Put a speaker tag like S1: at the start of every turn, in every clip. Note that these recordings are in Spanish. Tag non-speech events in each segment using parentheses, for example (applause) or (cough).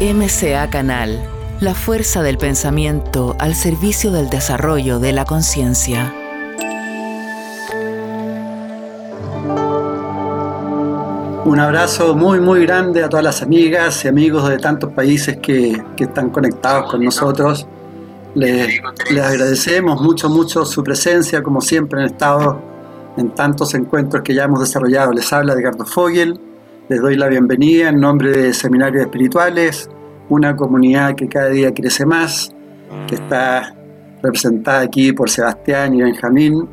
S1: MCA Canal, la fuerza del pensamiento al servicio del desarrollo de la conciencia.
S2: Un abrazo muy muy grande a todas las amigas y amigos de tantos países que, están conectados con nosotros. Les, les, agradecemos mucho mucho su presencia, como siempre han estado en tantos encuentros que ya hemos desarrollado. Les habla Edgardo Fogel les doy la bienvenida en nombre de Seminarios Espirituales, una comunidad que cada día crece más, que está representada aquí por Sebastián y Benjamín,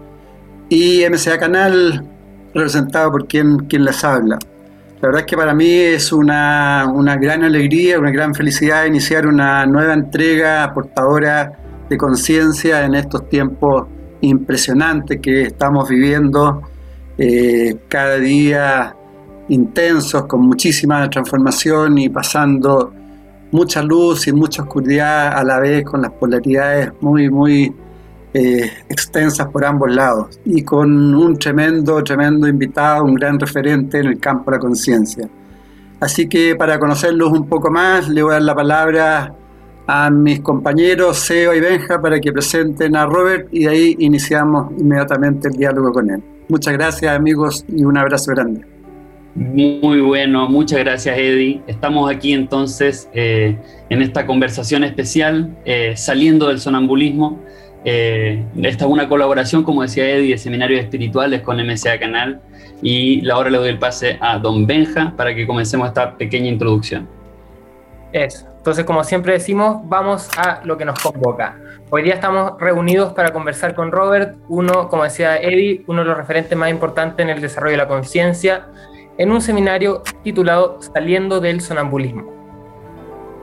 S2: y MCA Canal, representado por quien, quien les habla. La verdad es que para mí es una, una gran alegría, una gran felicidad iniciar una nueva entrega portadora de conciencia en estos tiempos impresionantes que estamos viviendo. Eh, cada día intensos, con muchísima transformación y pasando mucha luz y mucha oscuridad a la vez, con las polaridades muy, muy eh, extensas por ambos lados y con un tremendo, tremendo invitado, un gran referente en el campo de la conciencia. Así que para conocerlos un poco más, le voy a dar la palabra a mis compañeros Seo y Benja para que presenten a Robert y de ahí iniciamos inmediatamente el diálogo con él. Muchas gracias amigos y un abrazo grande.
S3: Muy bueno, muchas gracias Eddie. Estamos aquí entonces eh, en esta conversación especial, eh, saliendo del sonambulismo. Eh, esta es una colaboración, como decía Eddie, de seminarios espirituales con MSA Canal. Y ahora le doy el pase a Don Benja para que comencemos esta pequeña introducción.
S4: Eso. Entonces, como siempre decimos, vamos a lo que nos convoca. Hoy día estamos reunidos para conversar con Robert, uno, como decía Eddie, uno de los referentes más importantes en el desarrollo de la conciencia en un seminario titulado Saliendo del sonambulismo.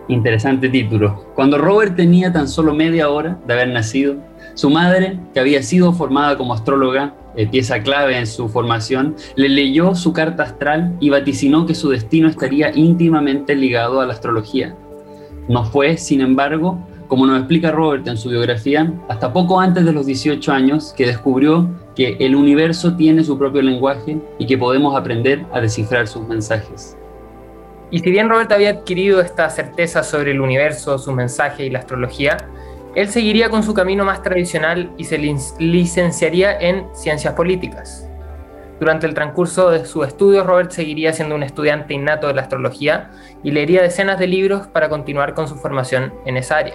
S3: Interesante título. Cuando Robert tenía tan solo media hora de haber nacido, su madre, que había sido formada como astróloga, eh, pieza clave en su formación, le leyó su carta astral y vaticinó que su destino estaría íntimamente ligado a la astrología. No fue, sin embargo, como nos explica Robert en su biografía, hasta poco antes de los 18 años que descubrió que el universo tiene su propio lenguaje y que podemos aprender a descifrar sus mensajes.
S4: Y si bien Robert había adquirido esta certeza sobre el universo, su mensaje y la astrología, él seguiría con su camino más tradicional y se licenciaría en ciencias políticas. Durante el transcurso de sus estudios, Robert seguiría siendo un estudiante innato de la astrología y leería decenas de libros para continuar con su formación en esa área.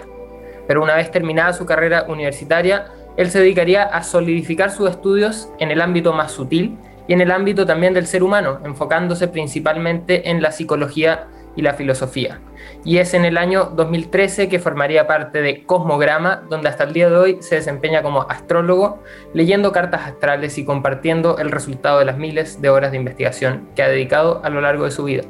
S4: Pero una vez terminada su carrera universitaria, él se dedicaría a solidificar sus estudios en el ámbito más sutil y en el ámbito también del ser humano, enfocándose principalmente en la psicología y la filosofía. Y es en el año 2013 que formaría parte de Cosmograma, donde hasta el día de hoy se desempeña como astrólogo, leyendo cartas astrales y compartiendo el resultado de las miles de horas de investigación que ha dedicado a lo largo de su vida.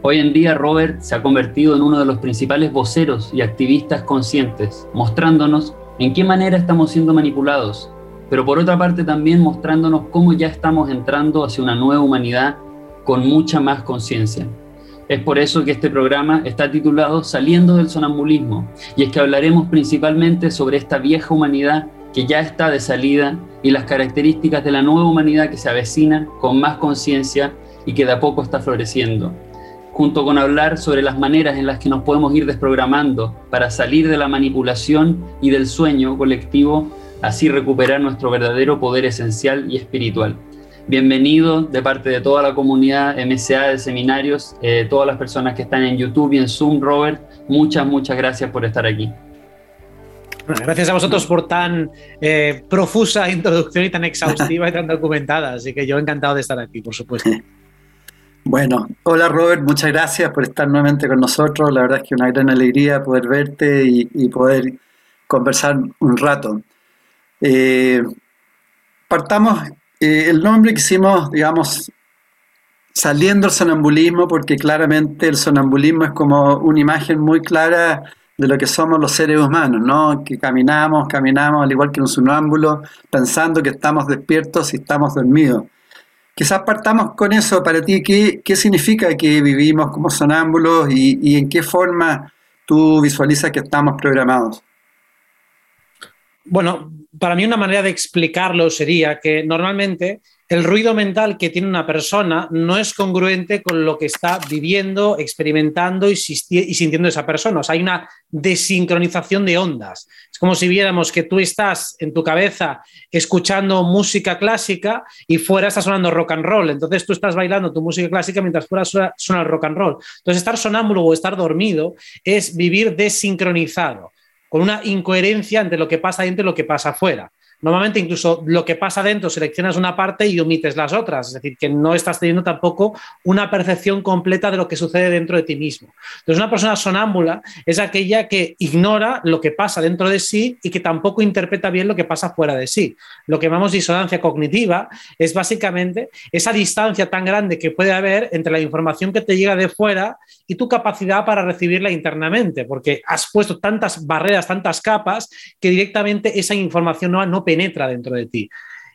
S3: Hoy en día Robert se ha convertido en uno de los principales voceros y activistas conscientes, mostrándonos en qué manera estamos siendo manipulados, pero por otra parte también mostrándonos cómo ya estamos entrando hacia una nueva humanidad con mucha más conciencia. Es por eso que este programa está titulado Saliendo del sonambulismo, y es que hablaremos principalmente sobre esta vieja humanidad que ya está de salida y las características de la nueva humanidad que se avecina con más conciencia y que de a poco está floreciendo junto con hablar sobre las maneras en las que nos podemos ir desprogramando para salir de la manipulación y del sueño colectivo, así recuperar nuestro verdadero poder esencial y espiritual. Bienvenido de parte de toda la comunidad MCA de seminarios, eh, todas las personas que están en YouTube y en Zoom, Robert, muchas, muchas gracias por estar aquí.
S5: gracias a vosotros por tan eh, profusa introducción y tan exhaustiva y tan documentada, así que yo encantado de estar aquí, por supuesto. (laughs)
S2: Bueno, hola Robert, muchas gracias por estar nuevamente con nosotros. La verdad es que una gran alegría poder verte y, poder conversar un rato. Eh, partamos, eh, el nombre que hicimos, digamos, saliendo del sonambulismo, porque claramente el sonambulismo es como una imagen muy clara de lo que somos los seres humanos, ¿no? Que caminamos, caminamos al igual que un sonámbulo, pensando que estamos despiertos y estamos dormidos. Quizás partamos con eso para ti. ¿Qué, qué significa que vivimos como sonámbulos y, en qué forma tú visualizas que estamos programados?
S5: Bueno, para mí una manera de explicarlo sería que normalmente el ruido mental que tiene una persona no es congruente con lo que está viviendo, experimentando y, sintiendo esa persona. O sea, hay una desincronización de ondas. Es como si viéramos que tú estás en tu cabeza escuchando música clásica y fuera está sonando rock and roll. Entonces tú estás bailando tu música clásica mientras fuera suena, el rock and roll. Entonces estar sonámbulo o estar dormido es vivir desincronizado con una incoherencia entre lo que pasa dentro y lo que pasa afuera. Normalmente incluso lo que pasa dentro seleccionas una parte y omites las otras, es decir, que no estás teniendo tampoco una percepción completa de lo que sucede dentro de ti mismo. Entonces, una persona sonámbula es aquella que ignora lo que pasa dentro de sí y que tampoco interpreta bien lo que pasa fuera de sí. Lo que llamamos disonancia cognitiva es básicamente esa distancia tan grande que puede haber entre la información que te llega de fuera y tu capacidad para recibirla internamente, porque has puesto tantas barreras, tantas capas, que directamente esa información no, no penetra dentro de ti.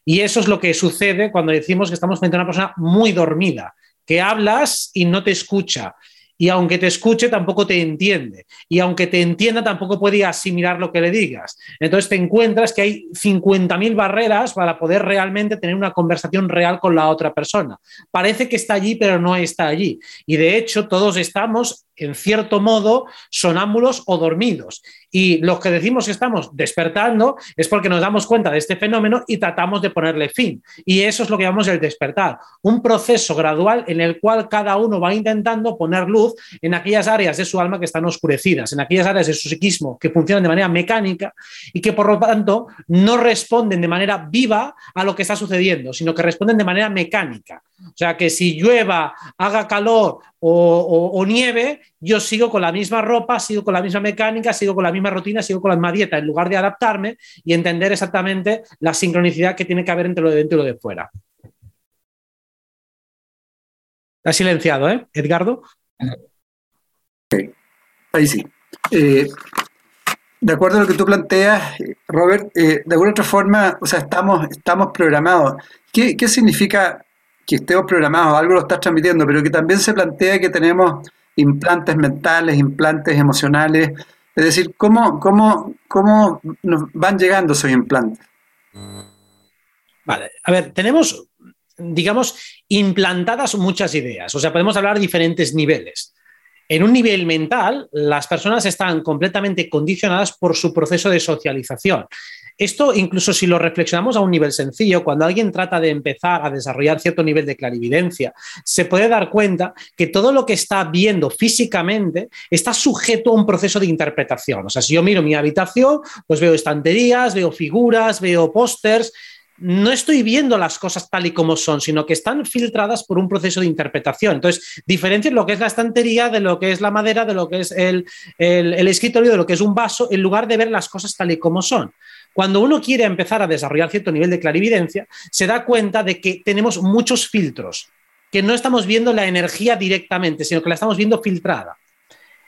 S5: Y eso es lo que sucede cuando decimos que estamos frente a una persona muy dormida, que hablas y no te escucha, y aunque te escuche tampoco te entiende y aunque te entienda tampoco puede asimilar lo que le digas. Entonces te encuentras que hay 50.000 barreras para poder realmente tener una conversación real con la otra persona. Parece que está allí pero no está allí y de hecho todos estamos en cierto modo sonámbulos o dormidos. Y los que decimos que estamos despertando es porque nos damos cuenta de este fenómeno y tratamos de ponerle fin. Y eso es lo que llamamos el despertar, un proceso gradual en el cual cada uno va intentando poner luz en aquellas áreas de su alma que están oscurecidas, en aquellas áreas de su psiquismo que funcionan de manera mecánica y que por lo tanto no responden de manera viva a lo que está sucediendo, sino que responden de manera mecánica. O sea que si llueva, haga calor o, nieve, yo sigo con la misma ropa, sigo con la misma mecánica, sigo con la misma rutina, sigo con la misma dieta, en lugar de adaptarme y entender exactamente la sincronicidad que tiene que haber entre lo de dentro y lo de fuera. Está silenciado, ¿eh, Edgardo?
S2: Ahí sí. Eh, de acuerdo a lo que tú planteas, Robert, eh, de alguna otra forma, o sea, estamos, estamos programados. ¿Qué, ¿Qué significa que estemos programados, algo lo estás transmitiendo, pero que también se plantea que tenemos implantes mentales, implantes emocionales. Es decir, ¿cómo, cómo, cómo nos van llegando esos implantes?
S5: Vale, a ver, tenemos, digamos, implantadas muchas ideas, o sea, podemos hablar de diferentes niveles. En un nivel mental, las personas están completamente condicionadas por su proceso de socialización. Esto, incluso si lo reflexionamos a un nivel sencillo, cuando alguien trata de empezar a desarrollar cierto nivel de clarividencia, se puede dar cuenta que todo lo que está viendo físicamente está sujeto a un proceso de interpretación. O sea, si yo miro mi habitación, pues veo estanterías, veo figuras, veo pósters, no estoy viendo las cosas tal y como son, sino que están filtradas por un proceso de interpretación. Entonces, diferencia lo que es la estantería de lo que es la madera, de lo que es el, el, escritorio, de lo que es un vaso, en lugar de ver las cosas tal y como son. Cuando uno quiere empezar a desarrollar cierto nivel de clarividencia, se da cuenta de que tenemos muchos filtros, que no estamos viendo la energía directamente, sino que la estamos viendo filtrada.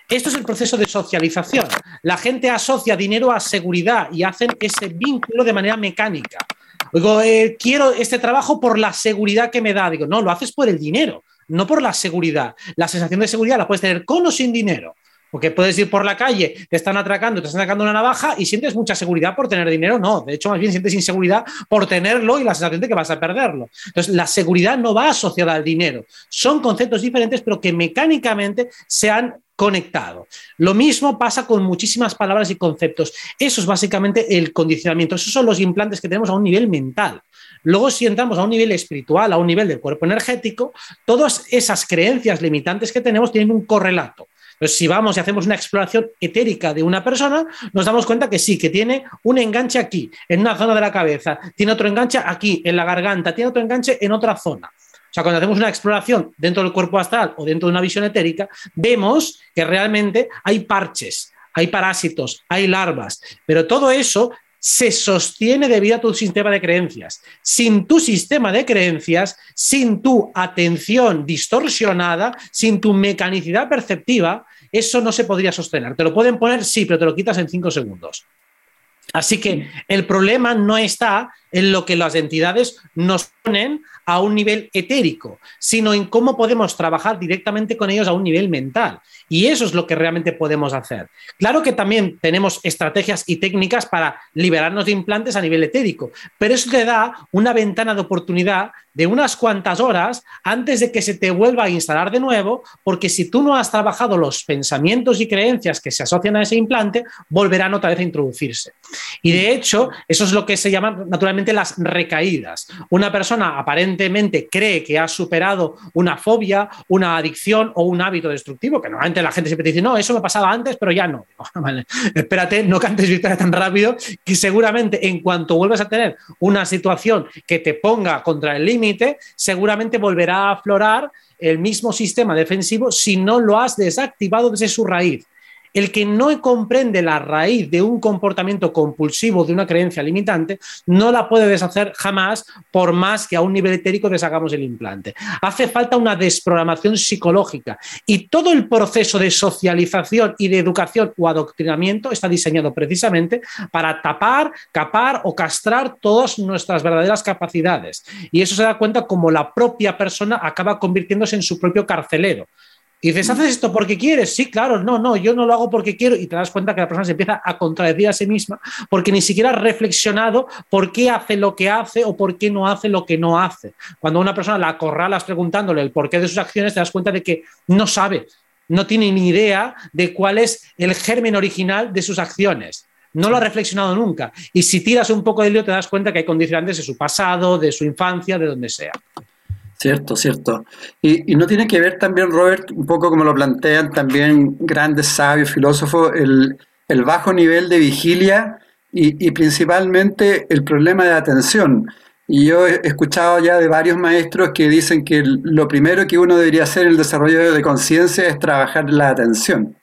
S5: Esto es el proceso de socialización. La gente asocia dinero a seguridad y hacen ese vínculo de manera mecánica. Digo, eh, quiero este trabajo por la seguridad que me da. Digo, no, lo haces por el dinero, no por la seguridad. La sensación de seguridad la puedes tener con o sin dinero. Porque puedes ir por la calle, te están atracando, te están sacando una navaja y sientes mucha seguridad por tener dinero. No, de hecho, más bien sientes inseguridad por tenerlo y la sensación de que vas a perderlo. Entonces, la seguridad no va asociada al dinero. Son conceptos diferentes, pero que mecánicamente se han conectado. Lo mismo pasa con muchísimas palabras y conceptos. Eso es básicamente el condicionamiento. Esos son los implantes que tenemos a un nivel mental. Luego, si entramos a un nivel espiritual, a un nivel del cuerpo energético, todas esas creencias limitantes que tenemos tienen un correlato. Si vamos y hacemos una exploración etérica de una persona, nos damos cuenta que sí, que tiene un enganche aquí, en una zona de la cabeza, tiene otro enganche aquí, en la garganta, tiene otro enganche en otra zona. O sea, cuando hacemos una exploración dentro del cuerpo astral o dentro de una visión etérica, vemos que realmente hay parches, hay parásitos, hay larvas, pero todo eso se sostiene debido a tu sistema de creencias. Sin tu sistema de creencias, sin tu atención distorsionada, sin tu mecanicidad perceptiva, eso no se podría sostener. Te lo pueden poner, sí, pero te lo quitas en cinco segundos. Así que el problema no está en lo que las entidades nos a un nivel etérico, sino en cómo podemos trabajar directamente con ellos a un nivel mental. Y eso es lo que realmente podemos hacer. Claro que también tenemos estrategias y técnicas para liberarnos de implantes a nivel etérico, pero eso te da una ventana de oportunidad de unas cuantas horas antes de que se te vuelva a instalar de nuevo, porque si tú no has trabajado los pensamientos y creencias que se asocian a ese implante, volverán otra vez a introducirse. Y de hecho, eso es lo que se llama naturalmente las recaídas. Una persona aparentemente cree que ha superado una fobia, una adicción o un hábito destructivo, que normalmente la gente siempre dice, no, eso me pasaba antes, pero ya no. (laughs) espérate, no cantes victoria tan rápido, que seguramente en cuanto vuelvas a tener una situación que te ponga contra el límite, seguramente volverá a aflorar el mismo sistema defensivo si no lo has desactivado desde su raíz. El que no comprende la raíz de un comportamiento compulsivo, de una creencia limitante, no la puede deshacer jamás por más que a un nivel etérico deshagamos el implante. Hace falta una desprogramación psicológica y todo el proceso de socialización y de educación o adoctrinamiento está diseñado precisamente para tapar, capar o castrar todas nuestras verdaderas capacidades. Y eso se da cuenta como la propia persona acaba convirtiéndose en su propio carcelero. Y dices, ¿haces esto porque quieres? Sí, claro, no, no, yo no lo hago porque quiero. Y te das cuenta que la persona se empieza a contradecir a sí misma porque ni siquiera ha reflexionado por qué hace lo que hace o por qué no hace lo que no hace. Cuando una persona la acorralas preguntándole el porqué de sus acciones, te das cuenta de que no sabe, no tiene ni idea de cuál es el germen original de sus acciones. No lo ha reflexionado nunca. Y si tiras un poco de lío, te das cuenta que hay condicionantes de su pasado, de su infancia, de donde sea.
S2: Cierto, cierto. Y, no tiene que ver también, Robert, un poco como lo plantean también grandes sabios, filósofos, el, bajo nivel de vigilia y, principalmente el problema de atención. Y yo he escuchado ya de varios maestros que dicen que lo primero que uno debería hacer en el desarrollo de conciencia es trabajar la atención.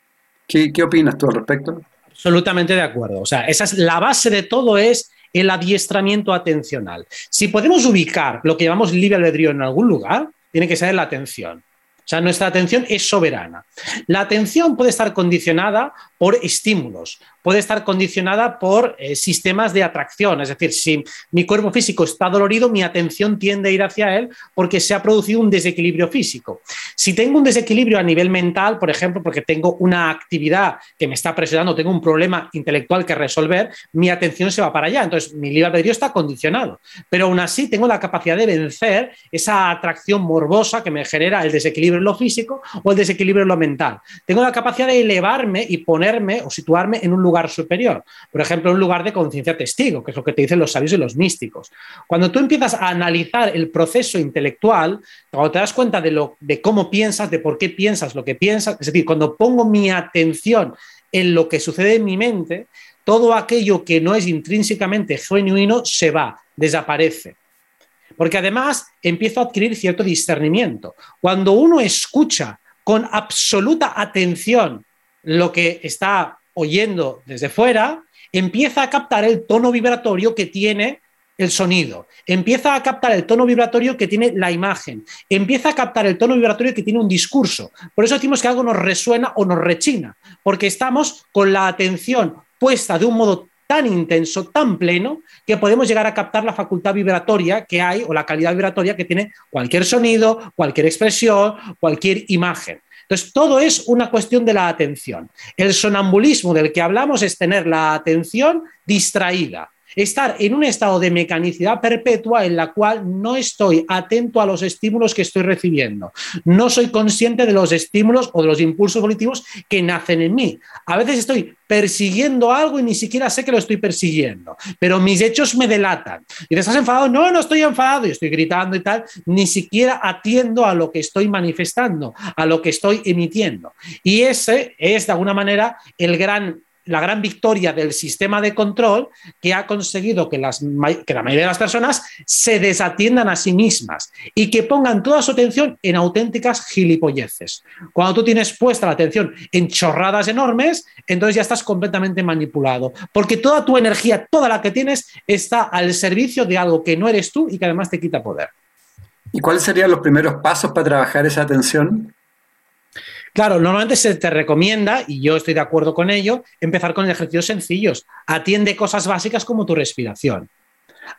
S2: ¿Qué, ¿Qué opinas tú al respecto?
S5: Absolutamente de acuerdo. O sea, esa es la base de todo es el adiestramiento atencional. Si podemos ubicar lo que llamamos libre albedrío en algún lugar, tiene que ser la atención. O sea, nuestra atención es soberana. La atención puede estar condicionada por estímulos, puede estar condicionada por eh, sistemas de atracción. Es decir, si mi cuerpo físico está dolorido, mi atención tiende a ir hacia él porque se ha producido un desequilibrio físico. Si tengo un desequilibrio a nivel mental, por ejemplo, porque tengo una actividad que me está presionando, tengo un problema intelectual que resolver, mi atención se va para allá. Entonces, mi libre albedrío está condicionado. Pero aún así, tengo la capacidad de vencer esa atracción morbosa que me genera el desequilibrio en lo físico o el desequilibrio en lo mental. Tengo la capacidad de elevarme y ponerme o situarme en un lugar lugar superior. Por ejemplo, un lugar de conciencia testigo, que es lo que te dicen los sabios y los místicos. Cuando tú empiezas a analizar el proceso intelectual, cuando te das cuenta de, lo, de cómo piensas, de por qué piensas lo que piensas, es decir, cuando pongo mi atención en lo que sucede en mi mente, todo aquello que no es intrínsecamente genuino se va, desaparece. Porque además empiezo a adquirir cierto discernimiento. Cuando uno escucha con absoluta atención lo que está oyendo desde fuera, empieza a captar el tono vibratorio que tiene el sonido, empieza a captar el tono vibratorio que tiene la imagen, empieza a captar el tono vibratorio que tiene un discurso. Por eso decimos que algo nos resuena o nos rechina, porque estamos con la atención puesta de un modo tan intenso, tan pleno, que podemos llegar a captar la facultad vibratoria que hay o la calidad vibratoria que tiene cualquier sonido, cualquier expresión, cualquier imagen. Entonces, todo es una cuestión de la atención. El sonambulismo del que hablamos es tener la atención distraída, estar en un estado de mecanicidad perpetua en la cual no estoy atento a los estímulos que estoy recibiendo, no soy consciente de los estímulos o de los impulsos volitivos que nacen en mí. A veces estoy persiguiendo algo y ni siquiera sé que lo estoy persiguiendo, pero mis hechos me delatan. Y estás enfadado, no, no estoy enfadado y estoy gritando y tal, ni siquiera atiendo a lo que estoy manifestando, a lo que estoy emitiendo. Y ese es de alguna manera el gran la gran victoria del sistema de control que ha conseguido que, las, la mayoría de las personas se desatiendan a sí mismas y que pongan toda su atención en auténticas gilipolleces. Cuando tú tienes puesta la atención en chorradas enormes, entonces ya estás completamente manipulado, porque toda tu energía, toda la que tienes, está al servicio de algo que no eres tú y que además te quita poder.
S2: ¿Y cuáles serían los primeros pasos para trabajar esa atención?
S5: Claro, normalmente se te recomienda, y yo estoy de acuerdo con ello, empezar con ejercicios sencillos. Atiende cosas básicas como tu respiración.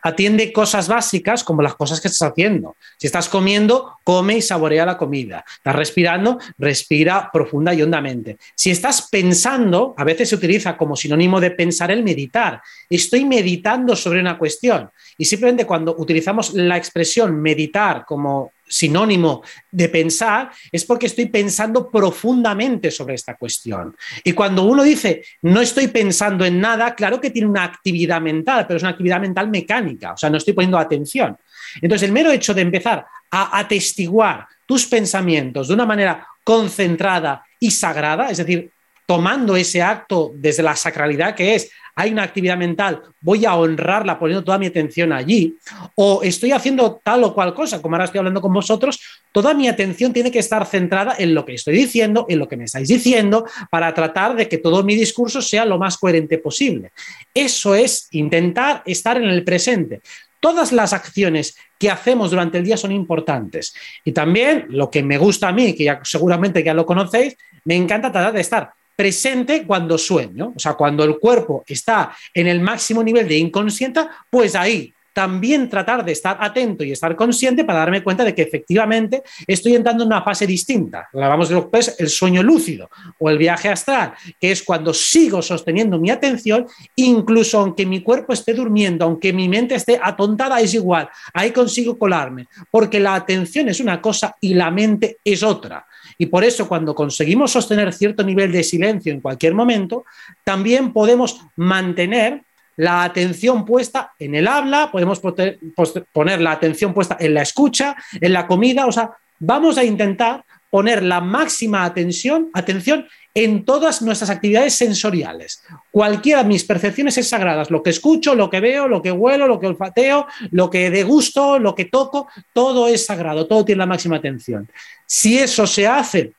S5: Atiende cosas básicas como las cosas que estás haciendo. Si estás comiendo, come y saborea la comida. Estás respirando, respira profunda y hondamente. Si estás pensando, a veces se utiliza como sinónimo de pensar el meditar. Estoy meditando sobre una cuestión. Y simplemente cuando utilizamos la expresión meditar como sinónimo de pensar, es porque estoy pensando profundamente sobre esta cuestión. Y cuando uno dice, no estoy pensando en nada, claro que tiene una actividad mental, pero es una actividad mental mecánica, o sea, no estoy poniendo atención. Entonces, el mero hecho de empezar a atestiguar tus pensamientos de una manera concentrada y sagrada, es decir, tomando ese acto desde la sacralidad que es hay una actividad mental, voy a honrarla poniendo toda mi atención allí, o estoy haciendo tal o cual cosa, como ahora estoy hablando con vosotros, toda mi atención tiene que estar centrada en lo que estoy diciendo, en lo que me estáis diciendo, para tratar de que todo mi discurso sea lo más coherente posible. Eso es intentar estar en el presente. Todas las acciones que hacemos durante el día son importantes. Y también lo que me gusta a mí, que ya, seguramente ya lo conocéis, me encanta tratar de estar presente cuando sueño, o sea, cuando el cuerpo está en el máximo nivel de inconsciente, pues ahí también tratar de estar atento y estar consciente para darme cuenta de que efectivamente estoy entrando en una fase distinta. Hablamos de lo que el sueño lúcido o el viaje astral, que es cuando sigo sosteniendo mi atención, incluso aunque mi cuerpo esté durmiendo, aunque mi mente esté atontada, es igual, ahí consigo colarme, porque la atención es una cosa y la mente es otra. Y por eso cuando conseguimos sostener cierto nivel de silencio en cualquier momento, también podemos mantener la atención puesta en el habla, podemos poner la atención puesta en la escucha, en la comida, o sea, vamos a intentar poner la máxima atención, atención en todas nuestras actividades sensoriales. Cualquiera de mis percepciones es sagradas, lo que escucho, lo que veo, lo que huelo, lo que olfateo, lo que degusto, lo que toco, todo es sagrado, todo tiene la máxima atención. Si eso se hace,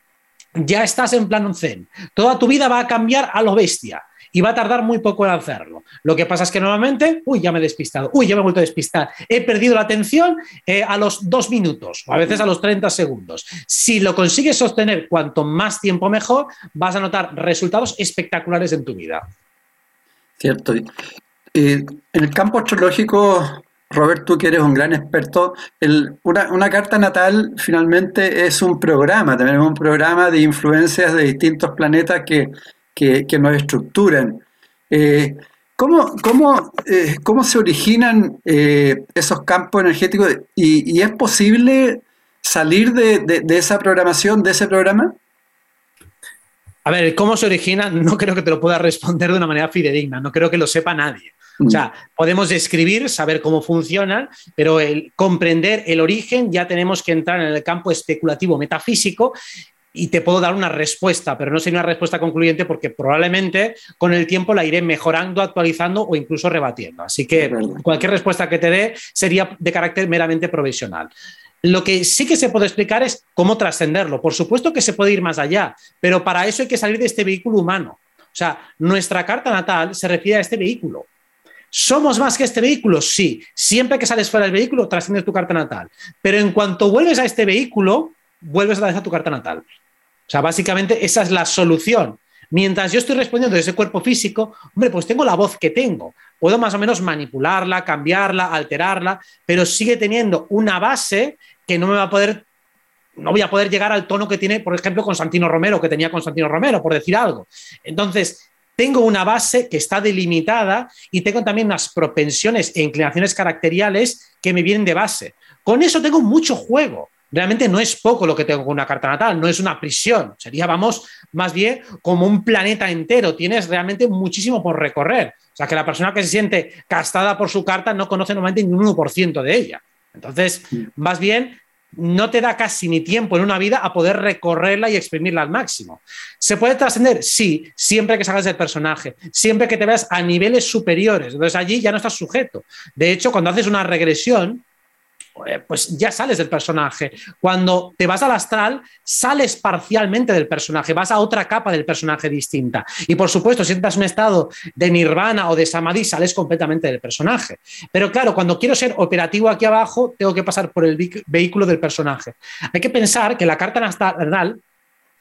S5: ya estás en plano zen. Toda tu vida va a cambiar a lo bestia y va a tardar muy poco en hacerlo. Lo que pasa es que normalmente, uy, ya me he despistado, uy, ya me he vuelto a despistar, he perdido la atención eh, a los dos minutos o a veces a los 30 segundos. Si lo consigues sostener cuanto más tiempo mejor, vas a notar resultados espectaculares en tu vida.
S2: Cierto. en el campo astrológico, Robert, tú que eres un gran experto, una, carta natal finalmente es un programa, también es un programa de influencias de distintos planetas que que, nos estructuran. Eh, ¿cómo, cómo, eh, ¿Cómo se originan eh, esos campos energéticos y, es posible salir de, esa programación, de ese programa?
S5: A ver, ¿cómo se origina? No creo que te lo pueda responder de una manera fidedigna, no creo que lo sepa nadie. O sea, mm. podemos describir, saber cómo funcionan, pero el comprender el origen ya tenemos que entrar en el campo especulativo metafísico y te puedo dar una respuesta, pero no sería una respuesta concluyente porque probablemente con el tiempo la iré mejorando, actualizando o incluso rebatiendo. Así que cualquier respuesta que te dé sería de carácter meramente provisional. Lo que sí que se puede explicar es cómo trascenderlo. Por supuesto que se puede ir más allá, pero para eso hay que salir de este vehículo humano. O sea, nuestra carta natal se refiere a este vehículo. ¿Somos más que este vehículo? Sí. Siempre que sales fuera del vehículo, trasciendes tu carta natal. Pero en cuanto vuelves a este vehículo, vuelves a vez a tu carta natal. O sea, básicamente esa es la solución. Mientras yo estoy respondiendo desde ese cuerpo físico, hombre, pues tengo la voz que tengo. Puedo más o menos manipularla, cambiarla, alterarla, pero sigue teniendo una base que no me va a poder, no voy a poder llegar al tono que tiene, por ejemplo, Constantino Romero, que tenía Constantino Romero, por decir algo. Entonces, tengo una base que está delimitada y tengo también unas propensiones e inclinaciones caracteriales que me vienen de base. Con eso tengo mucho juego realmente no es poco lo que tengo con una carta natal, no es una prisión, sería, vamos, más bien como un planeta entero, tienes realmente muchísimo por recorrer. O sea, que la persona que se siente castada por su carta no conoce normalmente ni un 1% de ella. Entonces, más bien, no te da casi ni tiempo en una vida a poder recorrerla y exprimirla al máximo. ¿Se puede trascender? Sí, siempre que salgas del personaje, siempre que te veas a niveles superiores. Entonces allí ya no estás sujeto. De hecho, cuando haces una regresión, pues ya sales del personaje. Cuando te vas al astral, sales parcialmente del personaje, vas a otra capa del personaje distinta. Y por supuesto, si entras en un estado de nirvana o de samadhi, sales completamente del personaje. Pero claro, cuando quiero ser operativo aquí abajo, tengo que pasar por el vehículo del personaje. Hay que pensar que la carta astral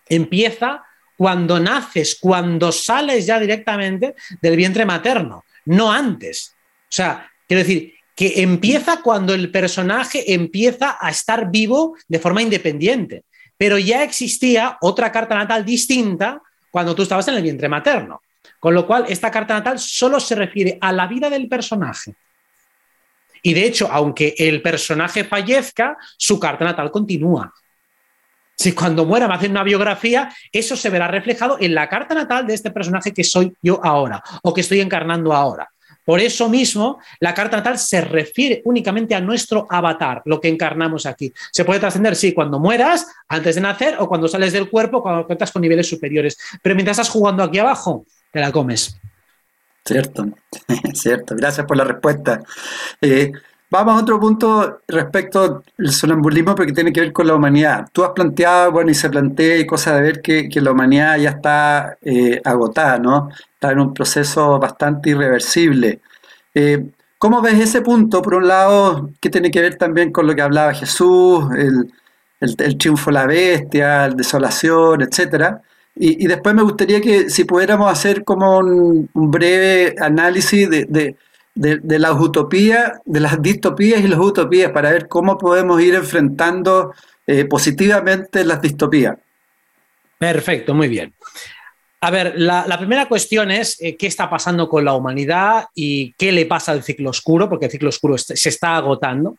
S5: empieza cuando naces, cuando sales ya directamente del vientre materno, no antes. O sea, quiero decir, que empieza cuando el personaje empieza a estar vivo de forma independiente. Pero ya existía otra carta natal distinta cuando tú estabas en el vientre materno. Con lo cual, esta carta natal solo se refiere a la vida del personaje. Y de hecho, aunque el personaje fallezca, su carta natal continúa. Si cuando muera me hacen una biografía, eso se verá reflejado en la carta natal de este personaje que soy yo ahora o que estoy encarnando ahora. Por eso mismo, la carta natal se refiere únicamente a nuestro avatar, lo que encarnamos aquí. Se puede trascender, sí, cuando mueras, antes de nacer, o cuando sales del cuerpo, cuando cuentas con niveles superiores. Pero mientras estás jugando aquí abajo, te la comes.
S2: Cierto, (laughs) cierto. Gracias por la respuesta. Eh, vamos a otro punto respecto al sonambulismo, porque tiene que ver con la humanidad. Tú has planteado, bueno, y se plantea y cosa de ver que, la humanidad ya está eh, agotada, ¿no? Está en un proceso bastante irreversible. Eh, ¿Cómo ves ese punto? Por un lado, que tiene que ver también con lo que hablaba Jesús, el, triunfo de la bestia, la desolación, etcétera. Y, después me gustaría que si pudiéramos hacer como un, breve análisis de, las utopías, de las distopías y las utopías, para ver cómo podemos ir enfrentando eh, positivamente las distopías.
S5: Perfecto, muy bien. A ver, la, primera cuestión es eh, qué está pasando con la humanidad y qué le pasa al ciclo oscuro, porque el ciclo oscuro se está agotando.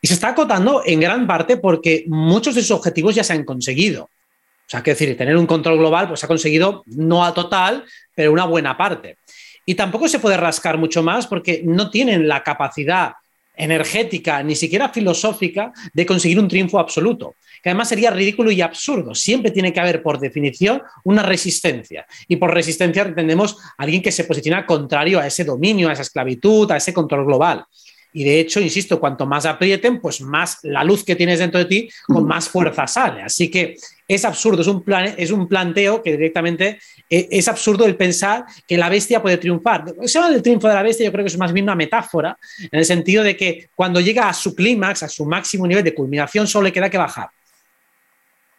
S5: Y se está agotando en gran parte porque muchos de sus objetivos ya se han conseguido. O sea, que decir, tener un control global, pues ha conseguido no a total, pero una buena parte. Y tampoco se puede rascar mucho más porque no tienen la capacidad energética, ni siquiera filosófica, de conseguir un triunfo absoluto, que además sería ridículo y absurdo. Siempre tiene que haber, por definición, una resistencia. Y por resistencia entendemos a alguien que se posiciona contrario a ese dominio, a esa esclavitud, a ese control global. Y de hecho, insisto, cuanto más aprieten, pues más la luz que tienes dentro de ti, con más fuerza sale. Así que es absurdo, es un, es un planteo que directamente eh, es absurdo el pensar que la bestia puede triunfar. Se llama el triunfo de la bestia, yo creo que es más bien una metáfora, en el sentido de que cuando llega a su clímax, a su máximo nivel de culminación, solo le queda que bajar.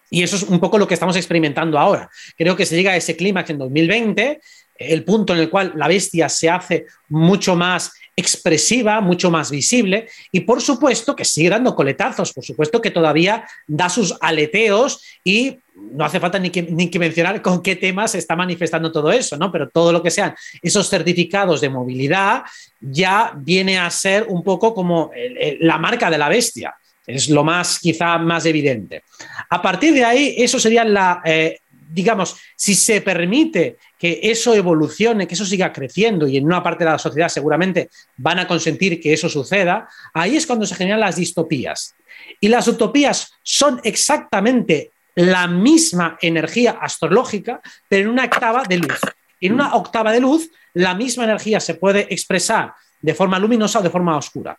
S5: Y eso es un poco lo que estamos experimentando ahora. Creo que se llega a ese clímax en 2020, el punto en el cual la bestia se hace mucho más expresiva, mucho más visible y por supuesto que sigue dando coletazos, por supuesto que todavía da sus aleteos y no hace falta ni que, ni que mencionar con qué temas se está manifestando todo eso, ¿no? Pero todo lo que sean esos certificados de movilidad ya viene a ser un poco como la marca de la bestia. Es lo más, quizá más evidente. A partir de ahí, eso sería la, eh, digamos, si se permite que eso evolucione, que eso siga creciendo y en una parte de la sociedad seguramente van a consentir que eso suceda, ahí es cuando se generan las distopías. Y las utopías son exactamente la misma energía astrológica, pero en una octava de luz. En una octava de luz, la misma energía se puede expresar de forma luminosa o de forma oscura.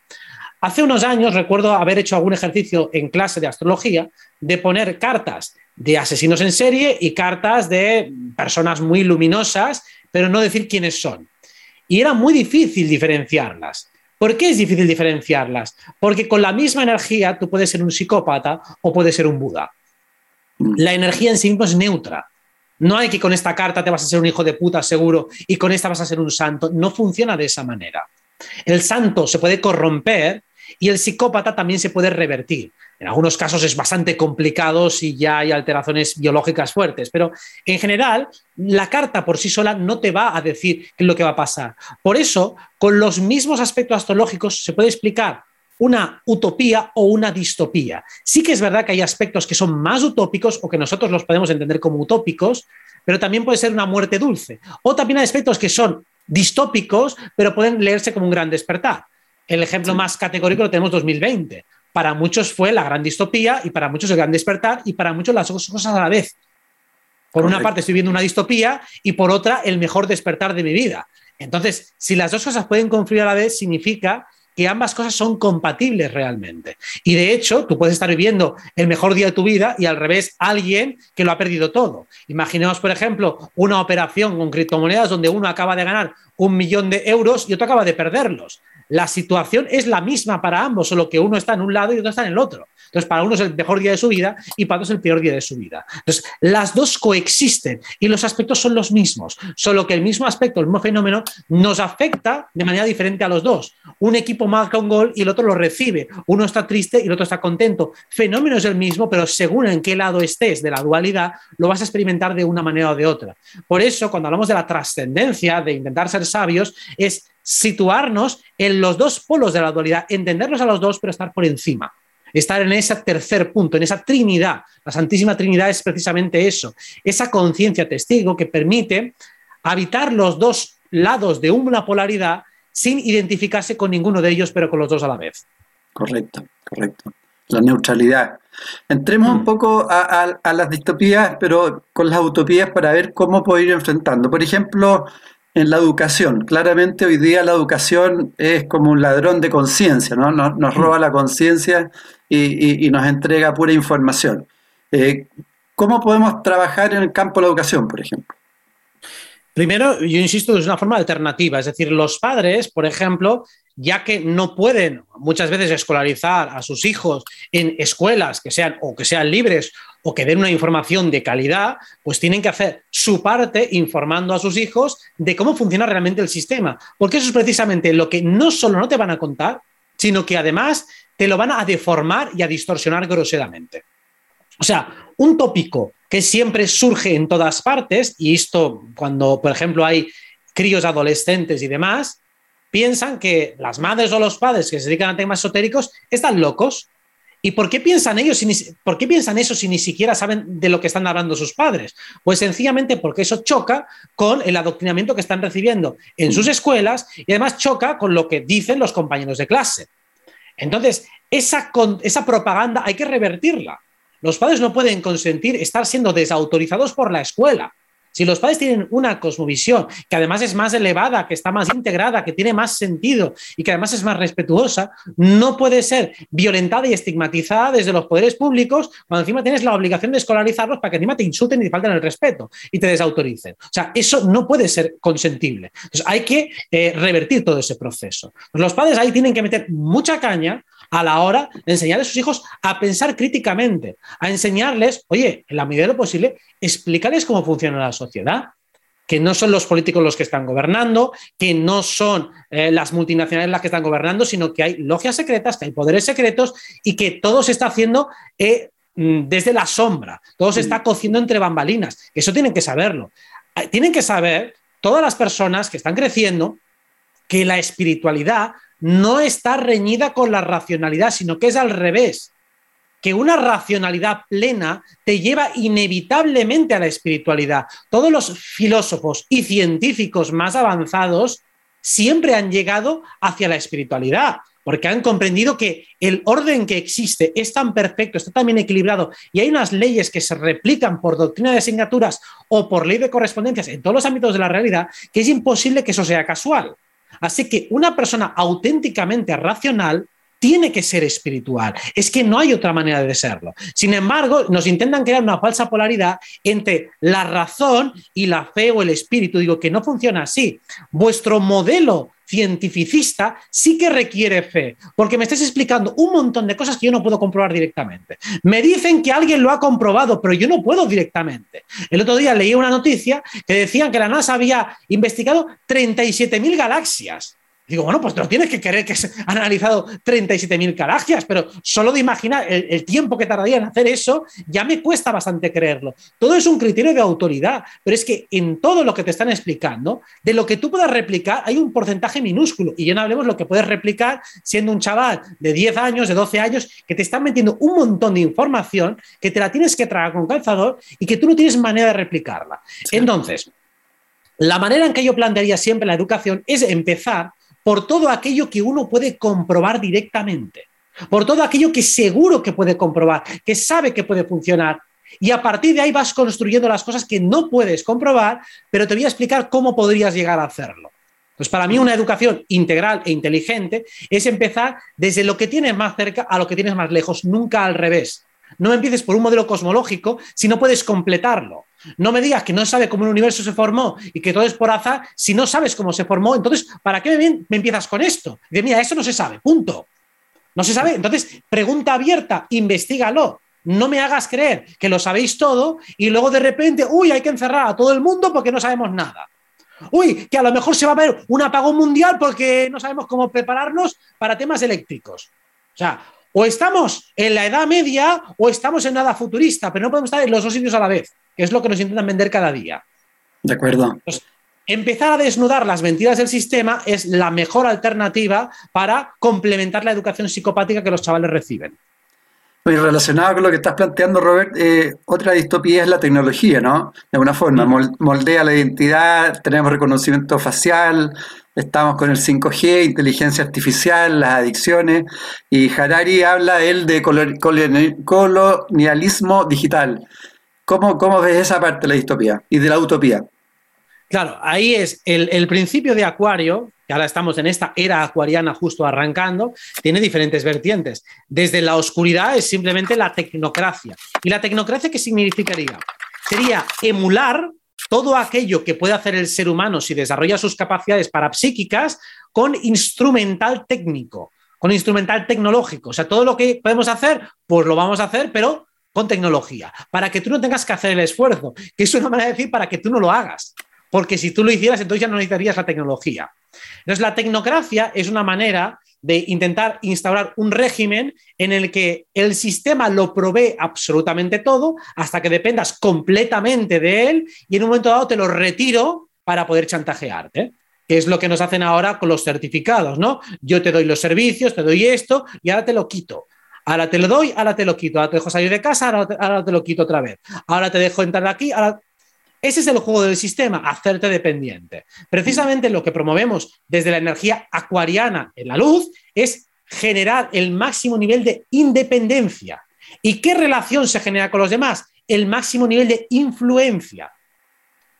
S5: Hace unos años recuerdo haber hecho algún ejercicio en clase de astrología de poner cartas de asesinos en serie y cartas de personas muy luminosas, pero no decir quiénes son. Y era muy difícil diferenciarlas. ¿Por qué es difícil diferenciarlas? Porque con la misma energía tú puedes ser un psicópata o puedes ser un Buda. La energía en sí mismo es neutra. No hay que con esta carta te vas a ser un hijo de puta seguro y con esta vas a ser un santo. No funciona de esa manera. El santo se puede corromper y el psicópata también se puede revertir. En algunos casos es bastante complicado si ya hay alteraciones biológicas fuertes, pero en general la carta por sí sola no te va a decir qué es lo que va a pasar. Por eso, con los mismos aspectos astrológicos se puede explicar una utopía o una distopía. Sí que es verdad que hay aspectos que son más utópicos o que nosotros los podemos entender como utópicos, pero también puede ser una muerte dulce. O también hay aspectos que son distópicos, pero pueden leerse como un gran despertar. El ejemplo más categórico lo tenemos 2020. Para muchos fue la gran distopía y para muchos el gran despertar y para muchos las dos cosas a la vez. Por una parte estoy viendo una distopía y por otra el mejor despertar de mi vida. Entonces, si las dos cosas pueden confluir a la vez, significa que ambas cosas son compatibles realmente. Y de hecho, tú puedes estar viviendo el mejor día de tu vida y al revés, alguien que lo ha perdido todo. Imaginemos, por ejemplo, una operación con criptomonedas donde uno acaba de ganar un millón de euros y otro acaba de perderlos la situación es la misma para ambos, solo que uno está en un lado y otro está en el otro. Entonces, para uno es el mejor día de su vida y para otro es el peor día de su vida. Entonces, las dos coexisten y los aspectos son los mismos, solo que el mismo aspecto, el mismo fenómeno, nos afecta de manera diferente a los dos. Un equipo marca un gol y el otro lo recibe. Uno está triste y el otro está contento. Fenómeno es el mismo, pero según en qué lado estés de la dualidad, lo vas a experimentar de una manera o de otra. Por eso, cuando hablamos de la trascendencia, de intentar ser sabios, es situarnos en los dos polos de la dualidad, entenderlos a los dos, pero estar por encima estar en ese tercer punto, en esa Trinidad. La Santísima Trinidad es precisamente eso, esa conciencia testigo que permite habitar los dos lados de una polaridad sin identificarse con ninguno de ellos, pero con los dos a la vez.
S2: Correcto, correcto. La neutralidad. Entremos un mm. poco a, las distopías, pero con las utopías para ver cómo puedo ir enfrentando. Por ejemplo, en la educación. Claramente hoy día la educación es como un ladrón de conciencia, ¿no? Nos, roba la conciencia y, nos entrega pura información. Eh, ¿Cómo podemos trabajar en el campo de la educación, por ejemplo?
S5: Primero, yo insisto, es una forma alternativa. Es decir, los padres, por ejemplo, ya que no pueden muchas veces escolarizar a sus hijos en escuelas que sean o que sean libres o que den una información de calidad, pues tienen que hacer su parte informando a sus hijos de cómo funciona realmente el sistema. Porque eso es precisamente lo que no solo no te van a contar, sino que además te lo van a deformar y a distorsionar groseramente. O sea, un tópico que siempre surge en todas partes, y esto cuando, por ejemplo, hay críos adolescentes y demás, piensan que las madres o los padres que se dedican a temas esotéricos están locos. ¿Y por qué piensan ellos? ¿Por qué piensan eso si ni siquiera saben de lo que están hablando sus padres? Pues sencillamente porque eso choca con el adoctrinamiento que están recibiendo en sus escuelas y además choca con lo que dicen los compañeros de clase. Entonces, esa, esa propaganda hay que revertirla. Los padres no pueden consentir estar siendo desautorizados por la escuela. Si los padres tienen una cosmovisión que además es más elevada, que está más integrada, que tiene más sentido y que además es más respetuosa, no puede ser violentada y estigmatizada desde los poderes públicos cuando encima tienes la obligación de escolarizarlos para que encima te insulten y te falten el respeto y te desautoricen. O sea, eso no puede ser consentible. Entonces, hay que eh, revertir todo ese proceso. Los padres ahí tienen que meter mucha caña a la hora de enseñar a sus hijos a pensar críticamente, a enseñarles, oye, en la medida de lo posible, explícales cómo funciona la sociedad que no son los políticos los que están gobernando, que no son eh, las multinacionales las que están gobernando, sino que hay logias secretas, que hay poderes secretos y que todo se está haciendo eh, mm, desde la sombra, todo se está cociendo entre bambalinas. Eso tienen que saberlo. Tienen que saber todas las personas que están creciendo que la espiritualidad no está reñida con la racionalidad, sino que es al revés, que una racionalidad plena te lleva inevitablemente a la espiritualidad. Todos los filósofos y científicos más avanzados siempre han llegado hacia la espiritualidad, porque han comprendido que el orden que existe es tan perfecto, está tan bien equilibrado y hay unas leyes que se replican por doctrina de asignaturas o por ley de correspondencias en todos los ámbitos de la realidad, que es imposible que eso sea casual. Así que una persona auténticamente racional tiene que ser espiritual. Es que no hay otra manera de serlo. Sin embargo, nos intentan crear una falsa polaridad entre la razón y la fe o el espíritu. Digo que no funciona así. Vuestro modelo cientificista sí que requiere fe, porque me estás explicando un montón de cosas que yo no puedo comprobar directamente. Me dicen que alguien lo ha comprobado, pero yo no puedo directamente. El otro día leí una noticia que decían que la NASA había investigado 37.000 galaxias. Digo, bueno, pues lo tienes que querer que se han analizado 37.000 galaxias, pero solo de imaginar el, tiempo que tardaría en hacer eso, ya me cuesta bastante creerlo. Todo es un criterio de autoridad, pero es que en todo lo que te están explicando, de lo que tú puedas replicar, hay un porcentaje minúsculo. Y ya no hablemos lo que puedes replicar siendo un chaval de 10 años, de 12 años, que te están metiendo un montón de información que te la tienes que tragar con calzador y que tú no tienes manera de replicarla. Entonces, la manera en que yo plantearía siempre la educación es empezar por todo aquello que uno puede comprobar directamente, por todo aquello que seguro que puede comprobar, que sabe que puede funcionar. Y a partir de ahí vas construyendo las cosas que no puedes comprobar, pero te voy a explicar cómo podrías llegar a hacerlo. Pues para mí una educación integral e inteligente es empezar desde lo que tienes más cerca a lo que tienes más lejos, nunca al revés. No empieces por un modelo cosmológico si no puedes completarlo. No me digas que no sabe cómo el universo se formó y que todo es por azar. Si no sabes cómo se formó, entonces, ¿para qué me, me empiezas con esto? Dice, mira, eso no se sabe, punto. No se sabe. Entonces, pregunta abierta, investigalo. No me hagas creer que lo sabéis todo y luego de repente, uy, hay que encerrar a todo el mundo porque no sabemos nada. Uy, que a lo mejor se va a ver un apagón mundial porque no sabemos cómo prepararnos para temas eléctricos. O sea, o estamos en la edad media o estamos en nada futurista, pero no podemos estar en los dos sitios a la vez, que es lo que nos intentan vender cada día.
S2: De acuerdo.
S5: empezar a desnudar las mentiras del sistema es la mejor alternativa para complementar la educación psicopática que los chavales reciben.
S2: Y relacionado con lo que estás planteando, Robert, eh, otra distopía es la tecnología, ¿no? De alguna forma, moldea la identidad, tenemos reconocimiento facial, estamos con el 5G, inteligencia artificial, las adicciones, y Harari habla él de colonialismo digital. ¿Cómo, ¿Cómo ves esa parte de la distopía y de la utopía?
S5: Claro, ahí es el, principio de Acuario, que ahora estamos en esta era acuariana justo arrancando, tiene diferentes vertientes. Desde la oscuridad es simplemente la tecnocracia. ¿Y la tecnocracia qué significaría? Sería emular todo aquello que puede hacer el ser humano si desarrolla sus capacidades parapsíquicas con instrumental técnico, con instrumental tecnológico. O sea, todo lo que podemos hacer, pues lo vamos a hacer, pero con tecnología, para que tú no tengas que hacer el esfuerzo, que es una manera de decir para que tú no lo hagas porque si tú lo hicieras, entonces ya no necesitarías la tecnología. Entonces, la tecnocracia es una manera de intentar instaurar un régimen en el que el sistema lo provee absolutamente todo hasta que dependas completamente de él y en un momento dado te lo retiro para poder chantajearte que es lo que nos hacen ahora con los certificados, ¿no? Yo te doy los servicios, te doy esto y ahora te lo quito. Ahora te lo doy, ahora te lo quito. Ahora te dejo salir de casa, ahora te, ahora te lo quito otra vez. Ahora te dejo entrar aquí, ahora ese es el juego del sistema, hacerte dependiente. Precisamente lo que promovemos desde la energía acuariana en la luz es generar el máximo nivel de independencia. ¿Y qué relación se genera con los demás? El máximo nivel de influencia.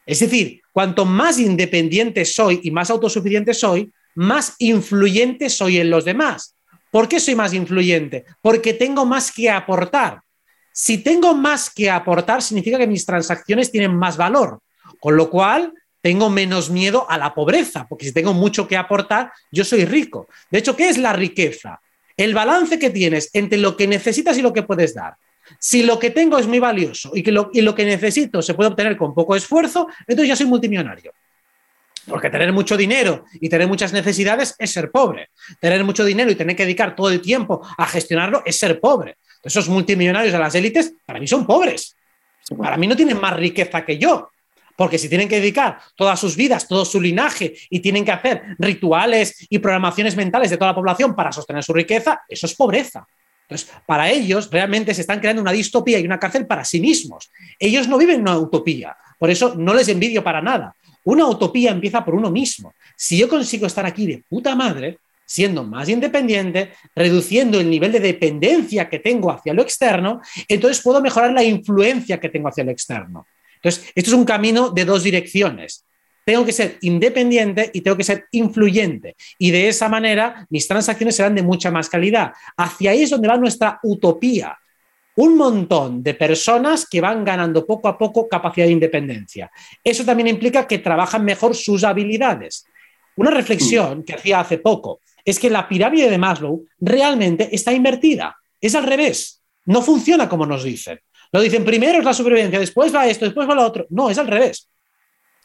S5: Es decir, cuanto más independiente soy y más autosuficiente soy, más influyente soy en los demás. ¿Por qué soy más influyente? Porque tengo más que aportar. Si tengo más que aportar, significa que mis transacciones tienen más valor, con lo cual tengo menos miedo a la pobreza, porque si tengo mucho que aportar, yo soy rico. De hecho, ¿qué es la riqueza? El balance que tienes entre lo que necesitas y lo que puedes dar. Si lo que tengo es muy valioso y, que lo, que necesito se puede obtener con poco esfuerzo, entonces ya soy multimillonario. Porque tener mucho dinero y tener muchas necesidades es ser pobre. Tener mucho dinero y tener que dedicar todo el tiempo a gestionarlo es ser pobre. Esos multimillonarios de las élites, para mí son pobres. Para mí no tienen más riqueza que yo. Porque si tienen que dedicar todas sus vidas, todo su linaje y tienen que hacer rituales y programaciones mentales de toda la población para sostener su riqueza, eso es pobreza. Entonces, para ellos realmente se están creando una distopía y una cárcel para sí mismos. Ellos no viven una utopía. Por eso no les envidio para nada. Una utopía empieza por uno mismo. Si yo consigo estar aquí de puta madre, siendo más independiente, reduciendo el nivel de dependencia que tengo hacia lo externo, entonces puedo mejorar la influencia que tengo hacia lo externo. Entonces, esto es un camino de dos direcciones. Tengo que ser independiente y tengo que ser influyente. Y de esa manera mis transacciones serán de mucha más calidad. Hacia ahí es donde va nuestra utopía. Un montón de personas que van ganando poco a poco capacidad de independencia. Eso también implica que trabajan mejor sus habilidades. Una reflexión que hacía hace poco es que la pirámide de Maslow realmente está invertida. Es al revés. No funciona como nos dicen. Lo dicen primero es la supervivencia, después va esto, después va lo otro. No, es al revés.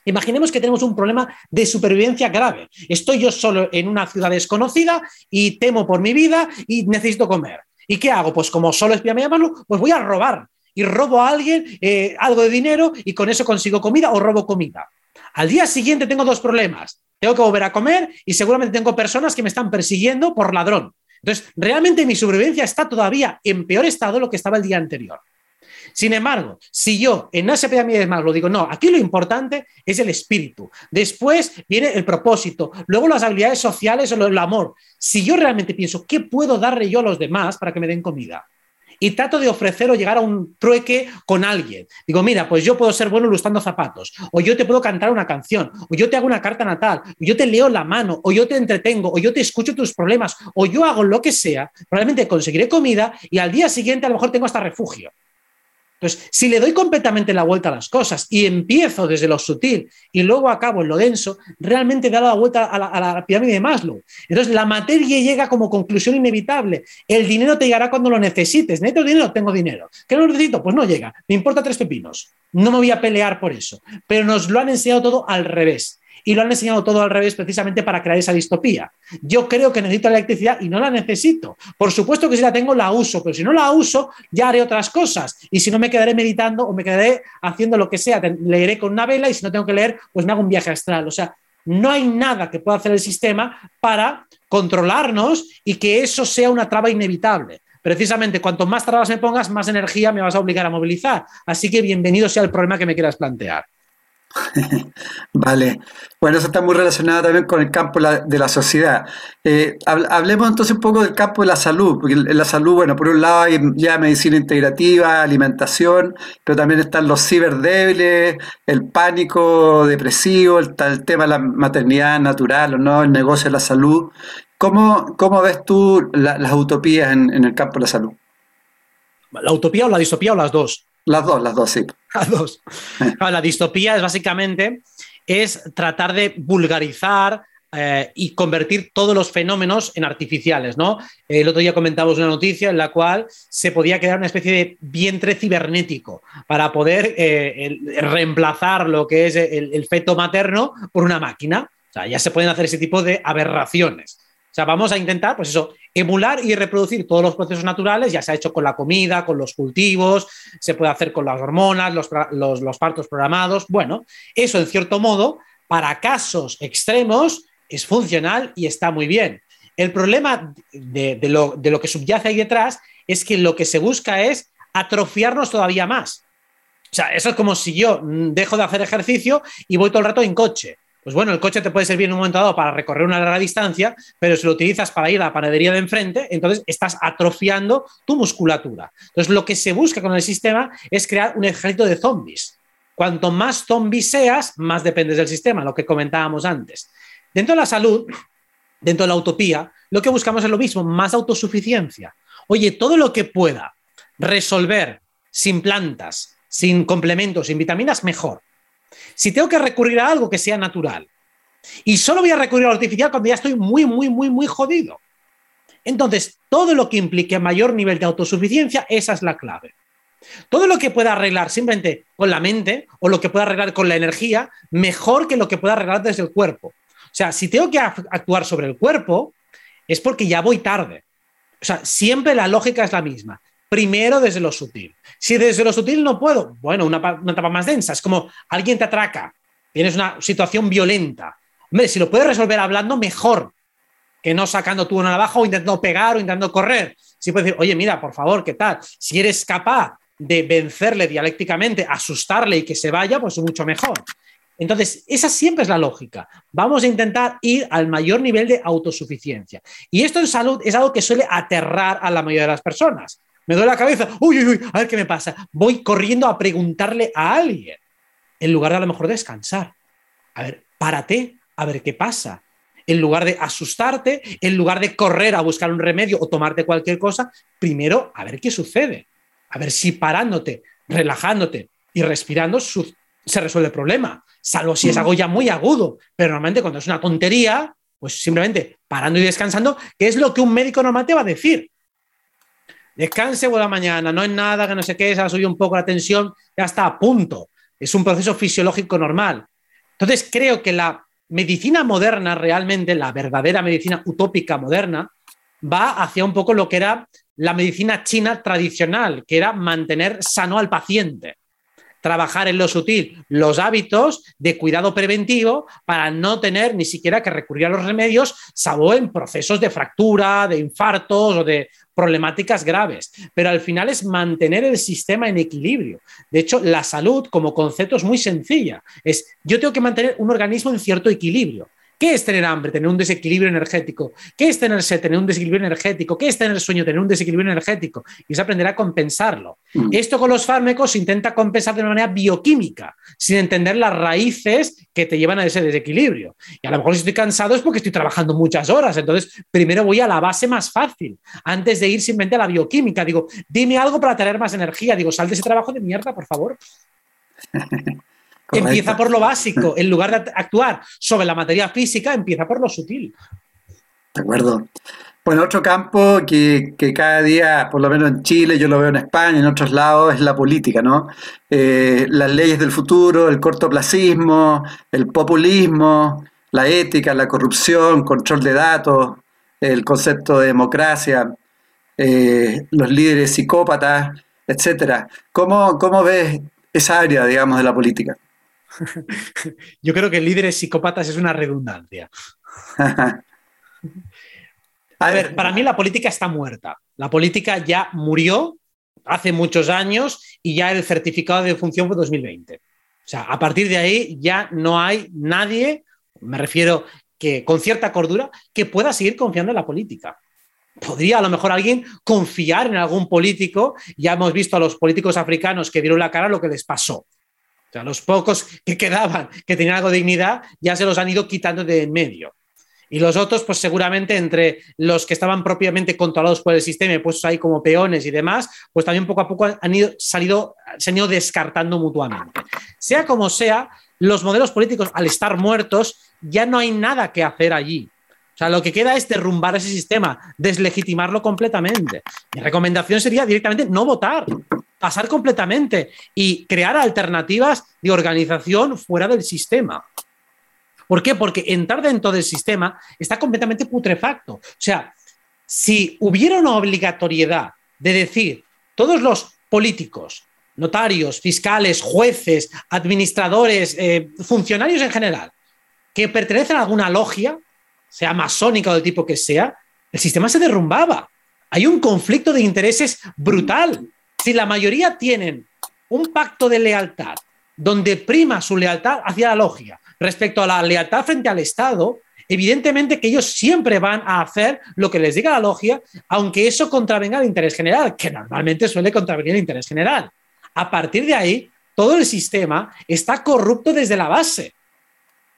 S5: Imaginemos que tenemos un problema de supervivencia grave. Estoy yo solo en una ciudad desconocida y temo por mi vida y necesito comer. ¿Y qué hago? Pues como solo es pirámide de Maslow, pues voy a robar y robo a alguien eh, algo de dinero y con eso consigo comida o robo comida. Al día siguiente tengo dos problemas tengo que volver a comer y seguramente tengo personas que me están persiguiendo por ladrón. Entonces, realmente mi sobrevivencia está todavía en peor estado de lo que estaba el día anterior. Sin embargo, si yo en esa pirámide de lo digo, no, aquí lo importante es el espíritu, después viene el propósito, luego las habilidades sociales o el amor. Si yo realmente pienso, ¿qué puedo darle yo a los demás para que me den comida? Y trato de ofrecer o llegar a un trueque con alguien. Digo, mira, pues yo puedo ser bueno ilustrando zapatos, o yo te puedo cantar una canción, o yo te hago una carta natal, o yo te leo la mano, o yo te entretengo, o yo te escucho tus problemas, o yo hago lo que sea, probablemente conseguiré comida y al día siguiente a lo mejor tengo hasta refugio. Entonces, si le doy completamente la vuelta a las cosas y empiezo desde lo sutil y luego acabo en lo denso, realmente da la vuelta a la, pirámide de Maslow. Entonces, la materia llega como conclusión inevitable. El dinero te llegará cuando lo necesites. ¿Necesito dinero? Tengo dinero. ¿Qué no necesito? Pues no llega. Me importa tres pepinos. No me voy a pelear por eso. Pero nos lo han enseñado todo al revés y lo han enseñado todo al revés precisamente para crear esa distopía. Yo creo que necesito la electricidad y no la necesito. Por supuesto que si la tengo, la uso, pero si no la uso, ya haré otras cosas. Y si no, me quedaré meditando o me quedaré haciendo lo que sea. Leeré con una vela y si no tengo que leer, pues me hago un viaje astral. O sea, no hay nada que pueda hacer el sistema para controlarnos y que eso sea una traba inevitable precisamente cuanto más trabas me pongas, más energía me vas a obligar a movilizar. Así que bienvenido sea el problema que me quieras plantear. (laughs)
S2: Vale, bueno, eso está muy relacionado también con el campo de la sociedad. Eh, hablemos entonces un poco del campo de la salud, porque la salud, bueno, por un lado hay ya medicina integrativa, alimentación, pero también están los ciberdébiles, el pánico depresivo, el, tema de la maternidad natural no, el negocio de la salud. ¿Cómo, cómo ves tú las utopías en, en el campo de la salud?
S5: ¿La utopía o la distopía o las dos?
S2: Las dos, las dos, sí. (laughs)
S5: Las dos. la distopía es básicamente es tratar de vulgarizar eh, y convertir todos los fenómenos en artificiales, ¿no? El otro día comentamos una noticia en la cual se podía crear una especie de vientre cibernético para poder eh, reemplazar lo que es el, feto materno por una máquina. O sea, ya se pueden hacer ese tipo de aberraciones. O sea, vamos a intentar, pues eso, emular y reproducir todos los procesos naturales, ya se ha hecho con la comida, con los cultivos, se puede hacer con las hormonas, los, partos programados. Bueno, eso en cierto modo, para casos extremos, es funcional y está muy bien. El problema de, lo, de lo que subyace ahí detrás es que lo que se busca es atrofiarnos todavía más. O sea, eso es como si yo dejo de hacer ejercicio y voy todo el rato en coche. Pues bueno, el coche te puede servir en un momento dado para recorrer una larga distancia, pero si lo utilizas para ir a la panadería de enfrente, entonces estás atrofiando tu musculatura. Entonces, lo que se busca con el sistema es crear un ejército de zombies. Cuanto más zombies seas, más dependes del sistema, lo que comentábamos antes. Dentro de la salud, dentro de la utopía, lo que buscamos es lo mismo, más autosuficiencia. Oye, todo lo que pueda resolver sin plantas, sin complementos, sin vitaminas, mejor. Si tengo que recurrir a algo que sea natural y solo voy a recurrir a lo artificial cuando ya estoy muy, muy, muy, muy jodido. Entonces, todo lo que implique mayor nivel de autosuficiencia, esa es la clave. Todo lo que pueda arreglar simplemente con la mente o lo que pueda arreglar con la energía, mejor que lo que pueda arreglar desde el cuerpo. O sea, si tengo que actuar sobre el cuerpo, es porque ya voy tarde. O sea, siempre la lógica es la misma primero desde lo sutil. Si desde lo sutil no puedo, bueno, una, etapa más densa, es como alguien te atraca, tienes una situación violenta. Hombre, si lo puedes resolver hablando, mejor que no sacando tú una navaja o intentando pegar o intentando correr. Si puedes decir, oye, mira, por favor, ¿qué tal? Si eres capaz de vencerle dialécticamente, asustarle y que se vaya, pues mucho mejor. Entonces, esa siempre es la lógica. Vamos a intentar ir al mayor nivel de autosuficiencia. Y esto en salud es algo que suele aterrar a la mayoría de las personas me duele la cabeza, uy, uy, uy, a ver qué me pasa. Voy corriendo a preguntarle a alguien, en lugar de a lo mejor descansar. A ver, párate, a ver qué pasa. En lugar de asustarte, en lugar de correr a buscar un remedio o tomarte cualquier cosa, primero a ver qué sucede. A ver si parándote, relajándote y respirando se resuelve el problema. Salvo si es algo ya muy agudo. Pero normalmente cuando es una tontería, pues simplemente parando y descansando, ¿qué es lo que un médico normal te va a decir? Descanse la mañana, no es nada, que no sé qué, se ha subido un poco la tensión, ya está a punto. Es un proceso fisiológico normal. Entonces, creo que la medicina moderna, realmente, la verdadera medicina utópica moderna, va hacia un poco lo que era la medicina china tradicional, que era mantener sano al paciente trabajar en lo sutil los hábitos de cuidado preventivo para no tener ni siquiera que recurrir a los remedios, salvo en procesos de fractura, de infartos o de problemáticas graves. Pero al final es mantener el sistema en equilibrio. De hecho, la salud como concepto es muy sencilla. Es yo tengo que mantener un organismo en cierto equilibrio. ¿Qué es tener hambre? Tener un desequilibrio energético. ¿Qué es tener sed? Tener un desequilibrio energético. ¿Qué es tener sueño? Tener un desequilibrio energético. Y se aprenderá a compensarlo. Mm. Esto con los fármacos se intenta compensar de una manera bioquímica, sin entender las raíces que te llevan a ese desequilibrio. Y a lo mejor si estoy cansado es porque estoy trabajando muchas horas. Entonces, primero voy a la base más fácil, antes de ir simplemente a la bioquímica. Digo, dime algo para tener más energía. Digo, sal de ese trabajo de mierda, por favor. (laughs) Empieza por lo básico. En lugar de actuar sobre la materia física, empieza por lo sutil.
S2: De acuerdo. Bueno, otro campo que, cada día, por lo menos en Chile, yo lo veo en España, en otros lados, es la política, ¿no? Eh, las leyes del futuro, el cortoplacismo, el populismo, la ética, la corrupción, control de datos, el concepto de democracia, eh, los líderes psicópatas, etcétera. ¿Cómo, ¿Cómo ves esa área, digamos, de la política? (laughs)
S5: Yo creo que líderes psicópatas es una redundancia. A ver, para mí la política está muerta. La política ya murió hace muchos años y ya el certificado de función fue 2020. O sea, a partir de ahí ya no hay nadie, me refiero que con cierta cordura, que pueda seguir confiando en la política. Podría a lo mejor alguien confiar en algún político. Ya hemos visto a los políticos africanos que dieron la cara lo que les pasó. O los pocos que quedaban, que tenían algo de dignidad, ya se los han ido quitando de en medio. Y los otros, pues seguramente entre los que estaban propiamente controlados por el sistema y puestos ahí como peones y demás, pues también poco a poco han ido, salido, se han ido descartando mutuamente. Sea como sea, los modelos políticos, al estar muertos, ya no hay nada que hacer allí. O sea, lo que queda es derrumbar ese sistema, deslegitimarlo completamente. Mi recomendación sería directamente no votar pasar completamente y crear alternativas de organización fuera del sistema. ¿Por qué? Porque entrar dentro del sistema está completamente putrefacto. O sea, si hubiera una obligatoriedad de decir todos los políticos, notarios, fiscales, jueces, administradores, eh, funcionarios en general, que pertenecen a alguna logia, sea masónica o del tipo que sea, el sistema se derrumbaba. Hay un conflicto de intereses brutal si la mayoría tienen un pacto de lealtad donde prima su lealtad hacia la logia respecto a la lealtad frente al Estado, evidentemente que ellos siempre van a hacer lo que les diga la logia, aunque eso contravenga el interés general, que normalmente suele contravenir el interés general. A partir de ahí, todo el sistema está corrupto desde la base.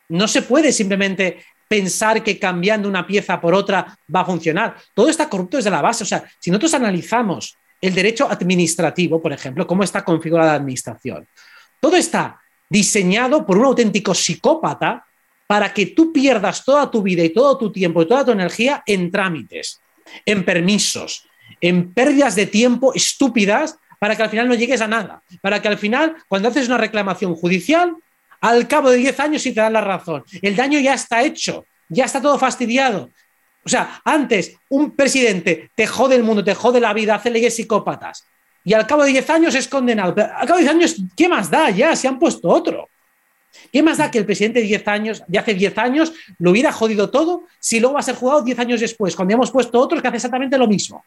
S5: No se puede simplemente pensar que cambiando una pieza por otra va a funcionar. Todo está corrupto desde la base. O sea, si nosotros analizamos el derecho administrativo, por ejemplo, cómo está configurada la administración. Todo está diseñado por un auténtico psicópata para que tú pierdas toda tu vida y todo tu tiempo y toda tu energía en trámites, en permisos, en pérdidas de tiempo estúpidas para que al final no llegues a nada, para que al final, cuando haces una reclamación judicial, al cabo de 10 años sí te dan la razón. El daño ya está hecho, ya está todo fastidiado. O sea, antes un presidente te jode el mundo, te jode la vida, hace leyes psicópatas y al cabo de 10 años es condenado. Pero al cabo de 10 años, ¿qué más da? Ya se han puesto otro. ¿Qué más da que el presidente de, 10 años, de hace 10 años lo hubiera jodido todo si luego va a ser juzgado 10 años después, cuando hemos puesto otro que hace exactamente lo mismo?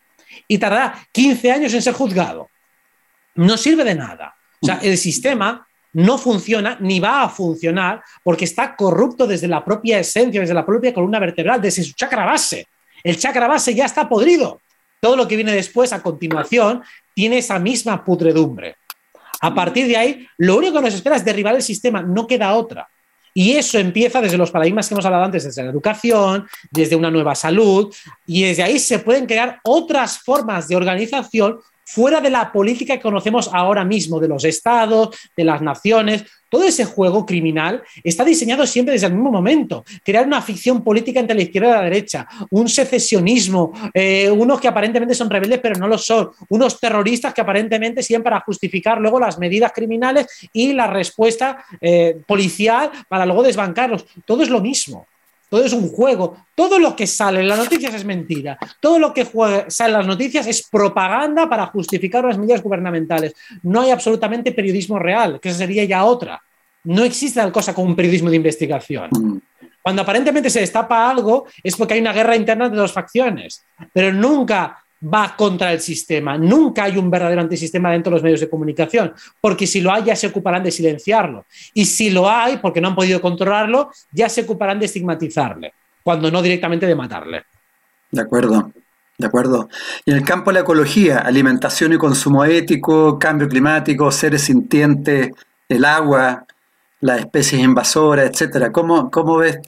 S5: Y tardará 15 años en ser juzgado. No sirve de nada. O sea, el sistema no funciona ni va a funcionar porque está corrupto desde la propia esencia, desde la propia columna vertebral, desde su chakra base. El chakra base ya está podrido. Todo lo que viene después, a continuación, tiene esa misma pudredumbre. A partir de ahí, lo único que nos espera es derribar el sistema, no queda otra. Y eso empieza desde los paradigmas que hemos hablado antes, desde la educación, desde una nueva salud, y desde ahí se pueden crear otras formas de organización fuera de la política que conocemos ahora mismo, de los estados, de las naciones. Todo ese juego criminal está diseñado siempre desde el mismo momento. Crear una ficción política entre la izquierda y la derecha, un secesionismo, eh, unos que aparentemente son rebeldes pero no lo son, unos terroristas que aparentemente siguen para justificar luego las medidas criminales y la respuesta eh, policial para luego desbancarlos. Todo es lo mismo todo es un juego. Todo lo que sale en las noticias es mentira. Todo lo que sale en las noticias es propaganda para justificar las medidas gubernamentales. No hay absolutamente periodismo real, que esa sería ya otra. No existe tal cosa como un periodismo de investigación. Cuando aparentemente se destapa algo es porque hay una guerra interna de dos facciones, pero nunca va contra el sistema. Nunca hay un verdadero antisistema dentro de los medios de comunicación, porque si lo hay ya se ocuparán de silenciarlo. Y si lo hay, porque no han podido controlarlo, ya se ocuparán de estigmatizarle, cuando no directamente de matarle.
S2: De acuerdo. De acuerdo. En el campo de la ecología, alimentación y consumo ético, cambio climático, seres sintientes, el agua, las especies invasoras, etcétera. ¿Cómo, ¿Cómo, ves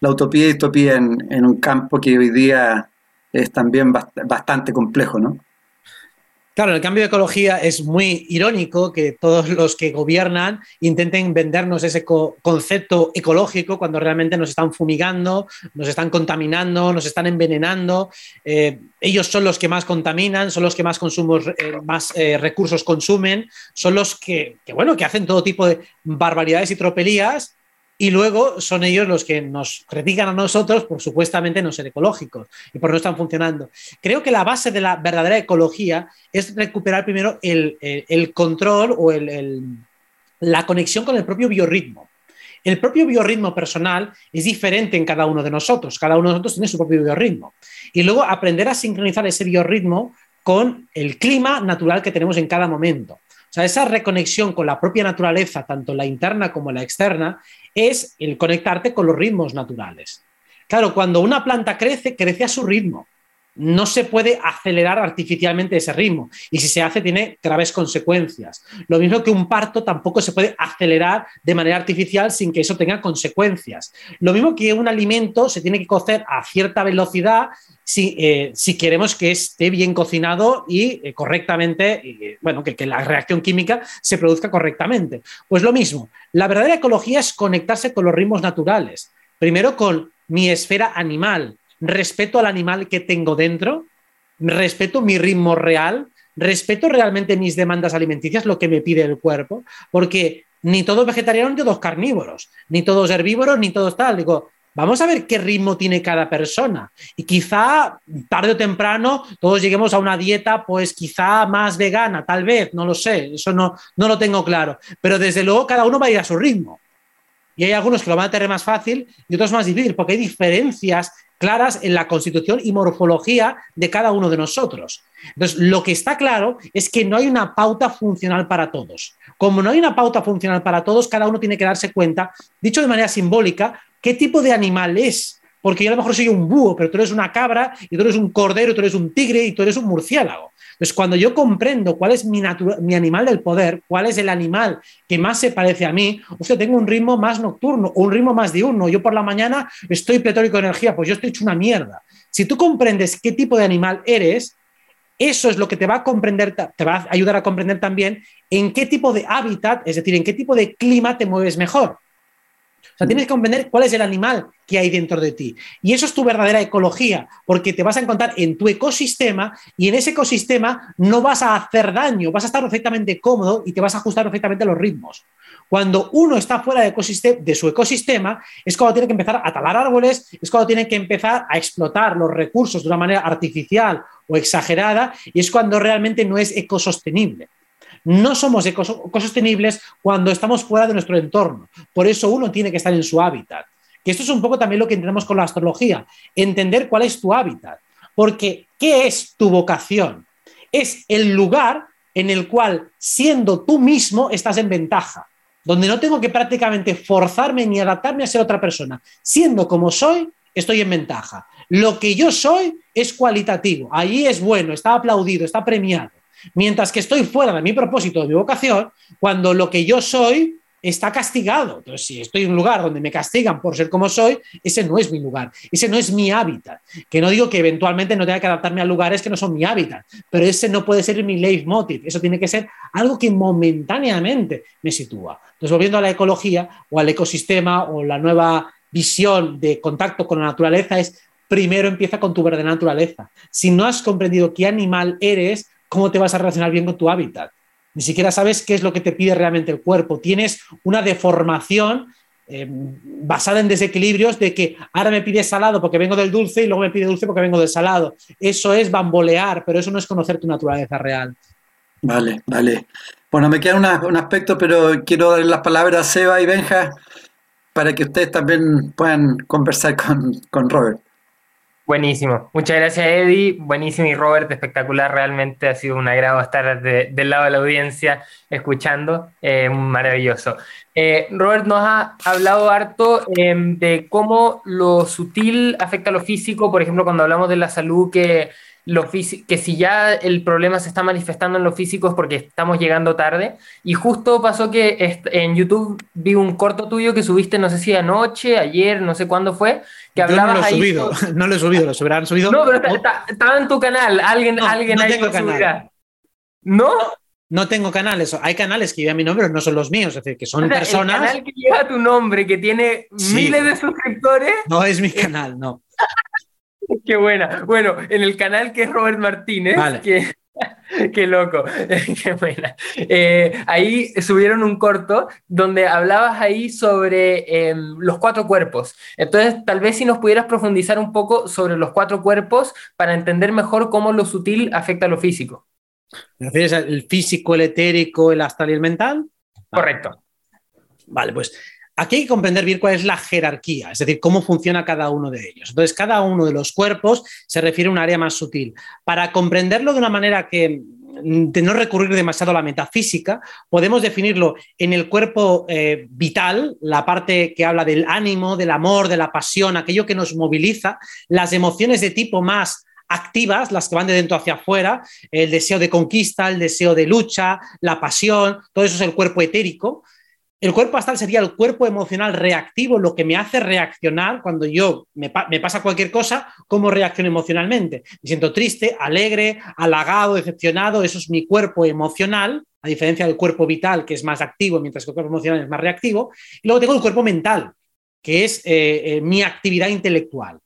S2: la utopía y en, en un campo que hoy día es también bastante complejo, ¿no?
S5: Claro, el cambio de ecología es muy irónico que todos los que gobiernan intenten vendernos ese concepto ecológico cuando realmente nos están fumigando, nos están contaminando, nos están envenenando. Eh, ellos son los que más contaminan, son los que más consumos, eh, más eh, recursos consumen, son los que, que, bueno, que hacen todo tipo de barbaridades y tropelías y luego son ellos los que nos critican a nosotros por supuestamente no ser ecológicos y por no estar funcionando. Creo que la base de la verdadera ecología es recuperar primero el, control o la conexión con el propio biorritmo. El propio biorritmo personal es diferente en cada uno de nosotros. Cada uno de nosotros tiene su propio biorritmo. Y luego aprender a sincronizar ese biorritmo con el clima natural que tenemos en cada momento. O sea, esa reconexión con la propia naturaleza, tanto la interna como la externa, es el conectarte con los ritmos naturales. Claro, cuando una planta crece, crece a su ritmo. No se puede acelerar artificialmente ese ritmo y si se hace tiene graves consecuencias. Lo mismo que un parto tampoco se puede acelerar de manera artificial sin que eso tenga consecuencias. Lo mismo que un alimento se tiene que cocer a cierta velocidad si, eh, queremos que esté bien cocinado y eh, correctamente, bueno, que, que la reacción química se produzca correctamente. Pues lo mismo, la verdadera ecología es conectarse con los ritmos naturales. Primero con mi esfera animal, respeto al animal que tengo dentro, respeto mi ritmo real, respeto realmente mis demandas alimenticias, lo que me pide el cuerpo, porque ni todos vegetarianos ni todos carnívoros, ni todos herbívoros, ni todos tal. Digo, vamos a ver qué ritmo tiene cada persona. Y quizá tarde o temprano todos lleguemos a una dieta, pues quizá más vegana, tal vez, no lo sé, eso no, no lo tengo claro. Pero desde luego cada uno va a ir a su ritmo. Y hay algunos que lo van a tener más fácil y otros más difícil, porque hay diferencias claras en la constitución y morfología de cada uno de nosotros. Entonces, lo que está claro es que no hay una pauta funcional para todos. Como no hay una pauta funcional para todos, cada uno tiene que darse cuenta, dicho de manera simbólica, qué tipo de animal es. Porque yo a lo mejor soy un búho, pero tú eres una cabra, y tú eres un cordero, tú eres un tigre, y tú eres un murciélago. Entonces, cuando yo comprendo cuál es mi, mi animal del poder, cuál es el animal que más se parece a mí, o sea, tengo un ritmo más nocturno o un ritmo más diurno. Yo por la mañana estoy pletórico de energía, pues yo estoy hecho una mierda. Si tú comprendes qué tipo de animal eres, eso es lo que te va a comprender, te va a ayudar a comprender también en qué tipo de hábitat, es decir, en qué tipo de clima te mueves mejor. O sea, tienes que comprender cuál es el animal que hay dentro de ti. Y eso es tu verdadera ecología, porque te vas a encontrar en tu ecosistema y en ese ecosistema no vas a hacer daño, vas a estar perfectamente cómodo y te vas a ajustar perfectamente a los ritmos. Cuando uno está fuera de, de, su ecosistema, es cuando tiene que empezar a talar árboles, es cuando tiene que empezar a explotar los recursos de una manera artificial o exagerada, y es cuando realmente no es ecosostenible. No somos ecosostenibles cuando estamos fuera de nuestro entorno. Por eso uno tiene que estar en su hábitat. Que esto es un poco también lo que entendemos con la astrología, entender cuál es tu hábitat. Porque, ¿qué es tu vocación? Es el lugar en el cual, siendo tú mismo, estás en ventaja, donde no tengo que prácticamente forzarme ni adaptarme a ser otra persona. Siendo como soy, estoy en ventaja. Lo que yo soy es cualitativo, allí es bueno, está aplaudido, está premiado. Mientras que estoy fuera de mi propósito, de mi vocación, cuando lo que yo soy está castigado. Entonces, si estoy en un lugar donde me castigan por ser como soy, ese no es mi lugar, ese no es mi hábitat. Que no digo que eventualmente no tenga que adaptarme a lugares que no son mi hábitat, pero ese no puede ser mi leitmotiv, eso tiene que ser algo que momentáneamente me sitúa. Entonces, volviendo a la ecología o al ecosistema o la nueva visión de contacto con la naturaleza es primero empieza con tu verdadera naturaleza. Si no has comprendido qué animal eres, ¿cómo te vas a relacionar bien con tu hábitat? Ni siquiera sabes qué es lo que te pide realmente el cuerpo. Tienes una deformación eh, basada en desequilibrios de que ahora me pide salado porque vengo del dulce y luego me pide dulce porque vengo del salado. Eso es bambolear, pero eso no es conocer tu naturaleza real.
S2: Vale, vale. Bueno, me queda un aspecto, pero quiero dar las palabras a Seba y Benja para que ustedes también puedan conversar con, con Robert.
S4: Buenísimo. Muchas gracias, Eddie. Buenísimo y Robert, espectacular. Realmente ha sido un agrado estar del lado de la audiencia escuchando. Eh, maravilloso. Eh, Robert nos ha hablado harto em, de cómo lo sutil afecta a lo físico. Por ejemplo, cuando hablamos de la salud, que, lo que si ya el problema se está manifestando en lo físico es porque estamos llegando tarde. Y justo pasó que en YouTube vi un corto tuyo que subiste, no sé si anoche, ayer, no sé cuándo fue
S5: yo no lo he subido, (laughs) no lo he subido, lo habrán subido.
S4: No, pero estaba en tu canal, alguien, no, alguien
S5: no tengo canal.
S4: ¿No?
S5: No tengo canales, hay canales que llevan mi nombre, no son los míos, es decir, que son personas.
S4: El canal que lleva tu nombre, que tiene miles de suscriptores.
S5: No es mi canal, no. (laughs)
S4: Qué buena. Bueno, en el canal que es Robert Martínez, que (laughs) Qué loco, (laughs) qué buena. Eh, ahí subieron un corto donde hablabas ahí sobre em, los cuatro cuerpos. Entonces, tal vez si nos pudieras profundizar un poco sobre los cuatro cuerpos para entender mejor cómo lo sutil afecta a lo físico.
S5: ¿Me refieres al físico, el etérico, el astral y el mental?
S4: Correcto.
S5: Vale, pues Aquí hay que comprender bien cuál es la jerarquía, es decir, cómo funciona cada uno de ellos. Entonces, cada uno de los cuerpos se refiere a un área más sutil. Para comprenderlo de una manera que de no recurrir demasiado a la metafísica, podemos definirlo en el cuerpo eh, vital, la parte que habla del ánimo, del amor, de la pasión, aquello que nos moviliza, las emociones de tipo más activas, las que van de dentro hacia afuera, el deseo de conquista, el deseo de lucha, la pasión, todo eso es el cuerpo etérico. El cuerpo astral sería el cuerpo emocional reactivo, lo que me hace reaccionar cuando yo me, pasa cualquier cosa, cómo reacciono emocionalmente. Me siento triste, alegre, halagado, decepcionado, eso es mi cuerpo emocional, a diferencia del cuerpo vital, que es más activo, mientras que el cuerpo emocional es más reactivo. Y luego tengo el cuerpo mental, que es eh, eh, mi actividad intelectual.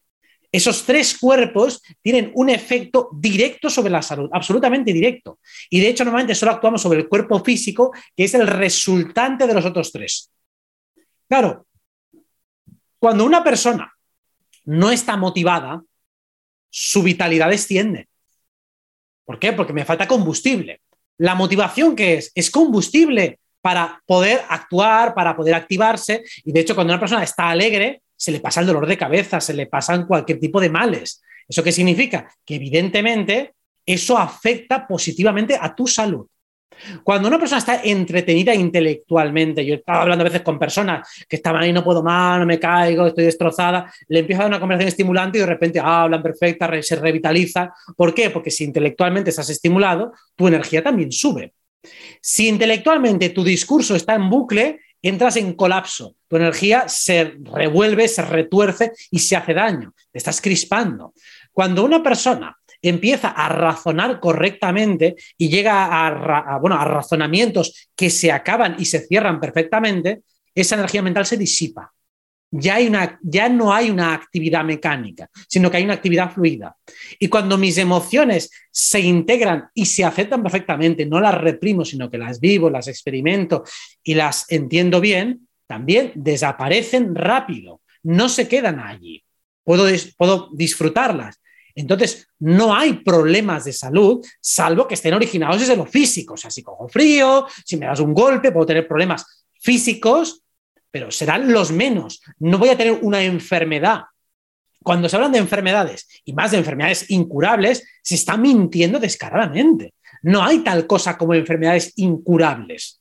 S5: Esos tres cuerpos tienen un efecto directo sobre la salud, absolutamente directo. Y de hecho, normalmente solo actuamos sobre el cuerpo físico, que es el resultante de los otros tres. Claro, cuando una persona no está motivada, su vitalidad desciende. ¿Por qué? Porque me falta combustible. La motivación que es es combustible para poder actuar, para poder activarse. Y de hecho, cuando una persona está alegre, se le pasa el dolor de cabeza, se le pasan cualquier tipo de males. ¿Eso qué significa? Que evidentemente eso afecta positivamente a tu salud. Cuando una persona está entretenida intelectualmente, yo estaba hablando a veces con personas que estaban ahí, no puedo más, no me caigo, estoy destrozada, le empiezo a dar una conversación estimulante y de repente hablan perfecta, se revitaliza. ¿Por qué? Porque si intelectualmente estás estimulado, tu energía también sube. Si intelectualmente tu discurso está en bucle, entras en colapso, tu energía se revuelve, se retuerce y se hace daño, te estás crispando. Cuando una persona empieza a razonar correctamente y llega a, bueno, a razonamientos que se acaban y se cierran perfectamente, esa energía mental se disipa ya, no hay una actividad mecánica, sino que hay una actividad fluida. Y cuando mis emociones se integran y se aceptan perfectamente, no las reprimo, sino que las vivo, las experimento y las entiendo bien, también desaparecen rápido, no se quedan allí. Puedo, puedo disfrutarlas. Entonces, no hay problemas de salud, salvo que estén originados desde lo físico. O sea, si cojo frío, si me das un golpe, puedo tener problemas físicos pero serán los menos. No voy a tener una enfermedad. Cuando se hablan de enfermedades y más de enfermedades incurables, se está mintiendo descaradamente. No hay tal cosa como enfermedades incurables.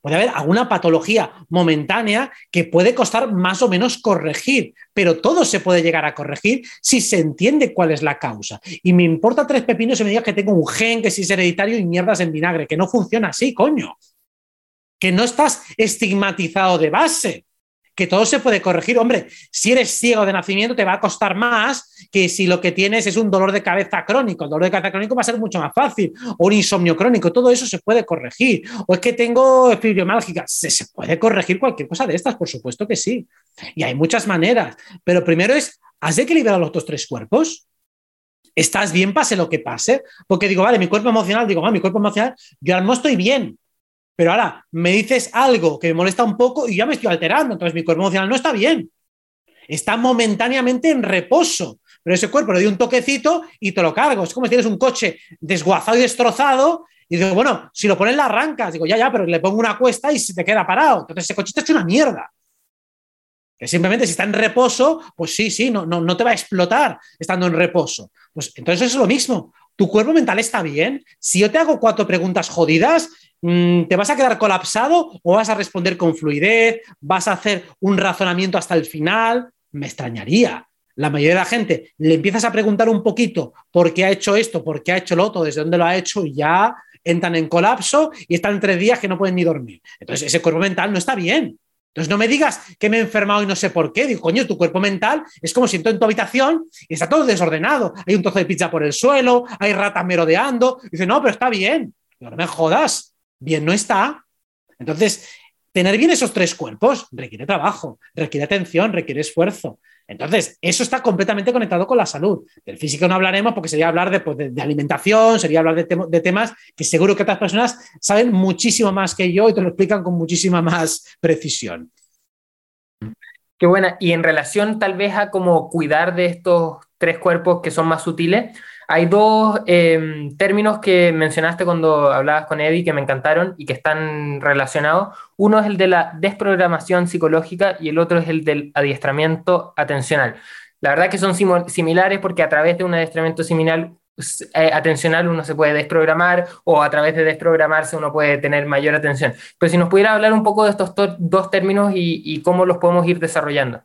S5: Puede haber alguna patología momentánea que puede costar más o menos corregir, pero todo se puede llegar a corregir si se entiende cuál es la causa. Y me importa tres pepinos y me digas que tengo un gen, que si es hereditario y mierdas en vinagre, que no funciona así, coño que no estás estigmatizado de base, que todo se puede corregir. Hombre, si eres ciego de nacimiento te va a costar más que si lo que tienes es un dolor de cabeza crónico. El dolor de cabeza crónico va a ser mucho más fácil. O un insomnio crónico, todo eso se puede corregir. O es que tengo fibromialgia, se, se puede corregir cualquier cosa de estas, por supuesto que sí. Y hay muchas maneras. Pero primero es, ¿has equilibrado los otros tres cuerpos? ¿Estás bien pase lo que pase? Porque digo, vale, mi cuerpo emocional, digo, mi cuerpo emocional, yo ahora no estoy bien, pero ahora me dices algo que me molesta un poco y ya me estoy alterando, entonces mi cuerpo emocional no está bien. Está momentáneamente en reposo, pero ese cuerpo le doy un toquecito y te lo cargo. Es como si tienes un coche desguazado y destrozado y digo, bueno, si lo pones la arrancas. Digo, ya, ya, pero le pongo una cuesta y se te queda parado. Entonces ese coche está hecho una mierda. Que simplemente si está en reposo, pues sí, sí, no, no, no te va a explotar estando en reposo. Pues entonces es lo mismo. Tu cuerpo mental está bien. Si yo te hago cuatro preguntas jodidas, ¿te vas a quedar colapsado o vas a responder con fluidez? ¿Vas a hacer un razonamiento hasta el final? Me extrañaría. La mayoría de la gente le empiezas a preguntar un poquito por qué ha hecho esto, por qué ha hecho lo otro, desde dónde lo ha hecho y ya entran en colapso y están tres días que no pueden ni dormir. Entonces, ese cuerpo mental no está bien. Entonces no me digas que me he enfermado y no sé por qué. Digo, coño, tu cuerpo mental es como si en tu habitación y está todo desordenado. Hay un trozo de pizza por el suelo, hay ratas merodeando. dice, no, pero está bien. no me jodas. Bien no está. Entonces, tener bien esos tres cuerpos requiere trabajo, requiere atención, requiere esfuerzo. Entonces, eso está completamente conectado con la salud. Del físico no hablaremos porque sería hablar de, pues, alimentación, sería hablar de, temas que seguro que otras personas saben muchísimo más que yo y te lo explican con muchísima más precisión.
S4: Qué buena. Y en relación tal vez a cómo cuidar de estos tres cuerpos que son más sutiles, hay dos em, términos que mencionaste cuando hablabas con Eddie que me encantaron y que están relacionados. Uno es el de la desprogramación psicológica y el otro es el del adiestramiento atencional. La verdad que son similares porque a través de un adiestramiento similar, eh, atencional uno se puede desprogramar o a través de desprogramarse uno puede tener mayor atención. Pero si nos pudiera hablar un poco de estos dos términos y cómo los podemos ir desarrollando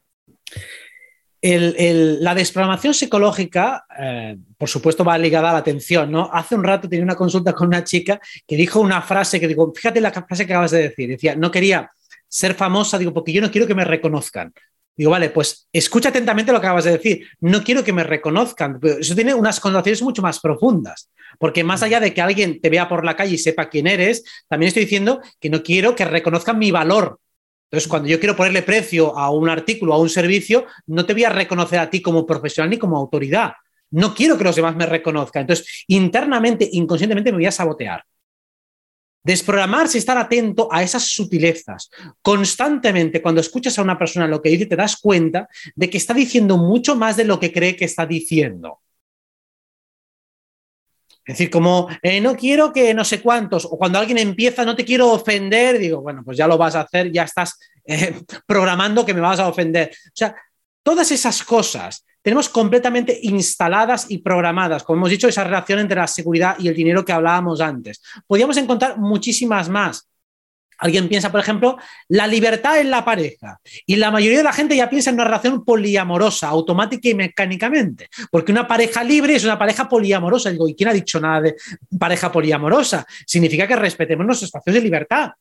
S5: la desprogramación psicológica, eh, por supuesto, va ligada a la atención. ¿no? Hace un rato tenía una consulta con una chica que dijo una frase que digo, fíjate la frase que acabas de decir. Decía, no quería ser famosa, digo, porque yo no quiero que me reconozcan. Digo, vale, pues escucha atentamente lo que acabas de decir. No quiero que me reconozcan. Eso tiene unas connotaciones mucho más profundas. Porque más allá de que alguien te vea por la calle y sepa quién eres, también estoy diciendo que no quiero que reconozcan mi valor entonces, cuando yo quiero ponerle precio a un artículo, a un servicio, no te voy a reconocer a ti como profesional ni como autoridad. No quiero que los demás me reconozcan. Entonces, internamente, inconscientemente me voy a sabotear. Desprogramarse, estar atento a esas sutilezas. Constantemente, cuando escuchas a una persona lo que dice, te das cuenta de que está diciendo mucho más de lo que cree que está diciendo. Es decir, como eh, no quiero que no sé cuántos, o cuando alguien empieza, no te quiero ofender, digo, bueno, pues ya lo vas a hacer, ya estás eh, (laughs) programando que me vas a ofender. O sea, todas esas cosas tenemos completamente instaladas y programadas, como hemos dicho, esa relación entre la seguridad y el dinero que hablábamos antes. Podríamos encontrar muchísimas más. Alguien piensa, por ejemplo, la libertad en la pareja. Y la mayoría de la gente ya piensa en una relación poliamorosa, automática y mecánicamente. Porque una pareja libre es una pareja poliamorosa. Digo, ¿y quién ha dicho nada de pareja poliamorosa? Significa que respetemos nuestros espacios de libertad.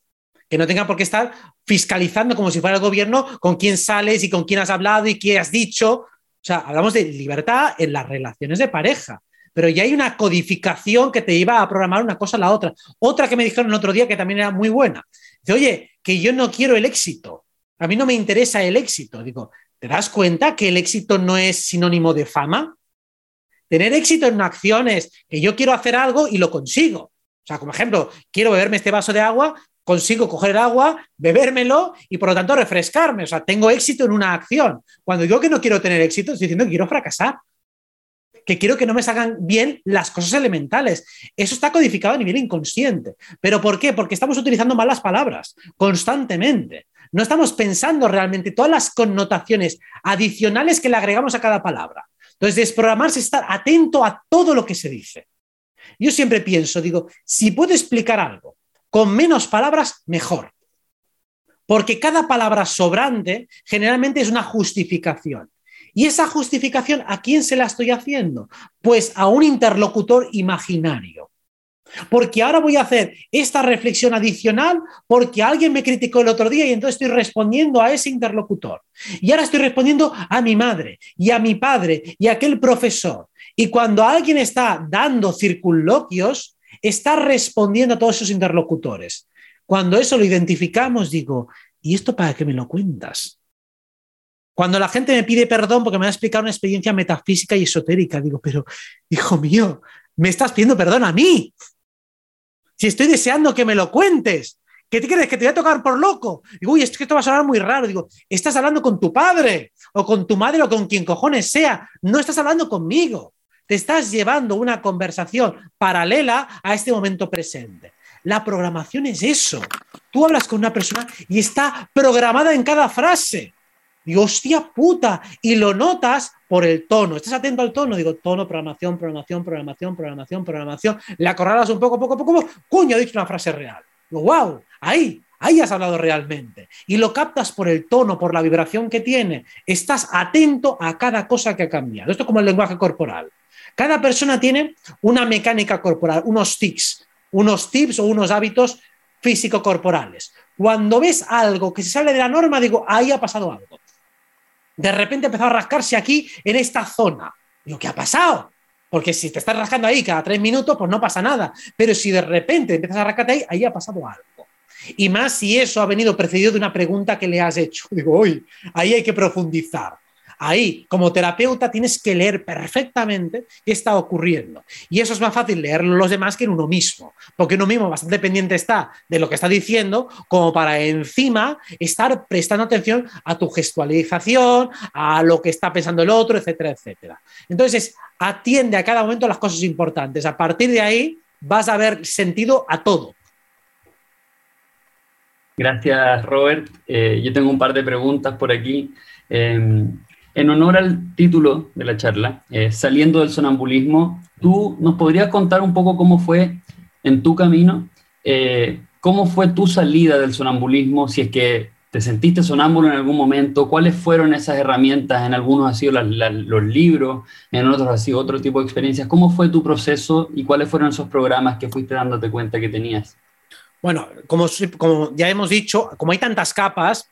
S5: Que no tenga por qué estar fiscalizando como si fuera el gobierno con quién sales y con quién has hablado y qué has dicho. O sea, hablamos de libertad en las relaciones de pareja pero ya hay una codificación que te iba a programar una cosa a la otra. Otra que me dijeron el otro día que también era muy buena. Dice, oye, que yo no quiero el éxito. A mí no me interesa el éxito. Digo, ¿te das cuenta que el éxito no es sinónimo de fama? Tener éxito en una acción es que yo quiero hacer algo y lo consigo. O sea, como ejemplo, quiero beberme este vaso de agua, consigo coger el agua, bebérmelo y por lo tanto refrescarme. O sea, tengo éxito en una acción. Cuando digo que no quiero tener éxito, estoy diciendo que quiero fracasar que quiero que no me salgan bien las cosas elementales. Eso está codificado a nivel inconsciente. ¿Pero por qué? Porque estamos utilizando malas palabras constantemente. No estamos pensando realmente todas las connotaciones adicionales que le agregamos a cada palabra. Entonces, desprogramarse es estar atento a todo lo que se dice. Yo siempre pienso, digo, si puedo explicar algo con menos palabras, mejor. Porque cada palabra sobrante generalmente es una justificación. ¿Y esa justificación a quién se la estoy haciendo? Pues a un interlocutor imaginario. Porque ahora voy a hacer esta reflexión adicional porque alguien me criticó el otro día y entonces estoy respondiendo a ese interlocutor. Y ahora estoy respondiendo a mi madre y a mi padre y a aquel profesor. Y cuando alguien está dando circunloquios, está respondiendo a todos esos interlocutores. Cuando eso lo identificamos, digo, ¿y esto para qué me lo cuentas? Cuando la gente me pide perdón porque me ha explicado una experiencia metafísica y esotérica, digo, pero hijo mío, me estás pidiendo perdón a mí. Si estoy deseando que me lo cuentes, ¿qué te crees? ¿Que te voy a tocar por loco? Digo, uy, es que esto va a sonar muy raro. Digo, estás hablando con tu padre o con tu madre o con quien cojones sea. No estás hablando conmigo. Te estás llevando una conversación paralela a este momento presente. La programación es eso. Tú hablas con una persona y está programada en cada frase. Digo, hostia puta, y lo notas por el tono. Estás atento al tono, digo, tono, programación, programación, programación, programación, programación. Le acorralas un poco, poco, poco, poco, cuño, ha dicho una frase real. Digo, wow, ahí, ahí has hablado realmente. Y lo captas por el tono, por la vibración que tiene. Estás atento a cada cosa que ha cambiado. Esto es como el lenguaje corporal. Cada persona tiene una mecánica corporal, unos tics, unos tips o unos hábitos físico-corporales. Cuando ves algo que se sale de la norma, digo, ahí ha pasado algo. De repente empezó a rascarse aquí, en esta zona. Digo, ¿qué ha pasado? Porque si te estás rascando ahí cada tres minutos, pues no pasa nada. Pero si de repente empiezas a rascarte ahí, ahí ha pasado algo. Y más si eso ha venido precedido de una pregunta que le has hecho. Digo, uy, ahí hay que profundizar. Ahí, como terapeuta, tienes que leer perfectamente qué está ocurriendo. Y eso es más fácil leerlo los demás que en uno mismo, porque uno mismo bastante pendiente está de lo que está diciendo, como para encima estar prestando atención a tu gestualización, a lo que está pensando el otro, etcétera, etcétera. Entonces, atiende a cada momento las cosas importantes. A partir de ahí, vas a ver sentido a todo.
S3: Gracias, Robert. Eh, yo tengo un par de preguntas por aquí. Em, en honor al título de la charla, eh, Saliendo del sonambulismo, ¿tú nos podrías contar un poco cómo fue en tu camino? Eh, ¿Cómo fue tu salida del sonambulismo? Si es que te sentiste sonámbulo en algún momento, ¿cuáles fueron esas herramientas? En algunos ha sido los libros, en otros ha sido otro tipo de experiencias. ¿Cómo fue tu proceso y cuáles fueron esos programas que fuiste dándote cuenta que tenías?
S5: Bueno, como, como ya hemos dicho, como hay tantas capas,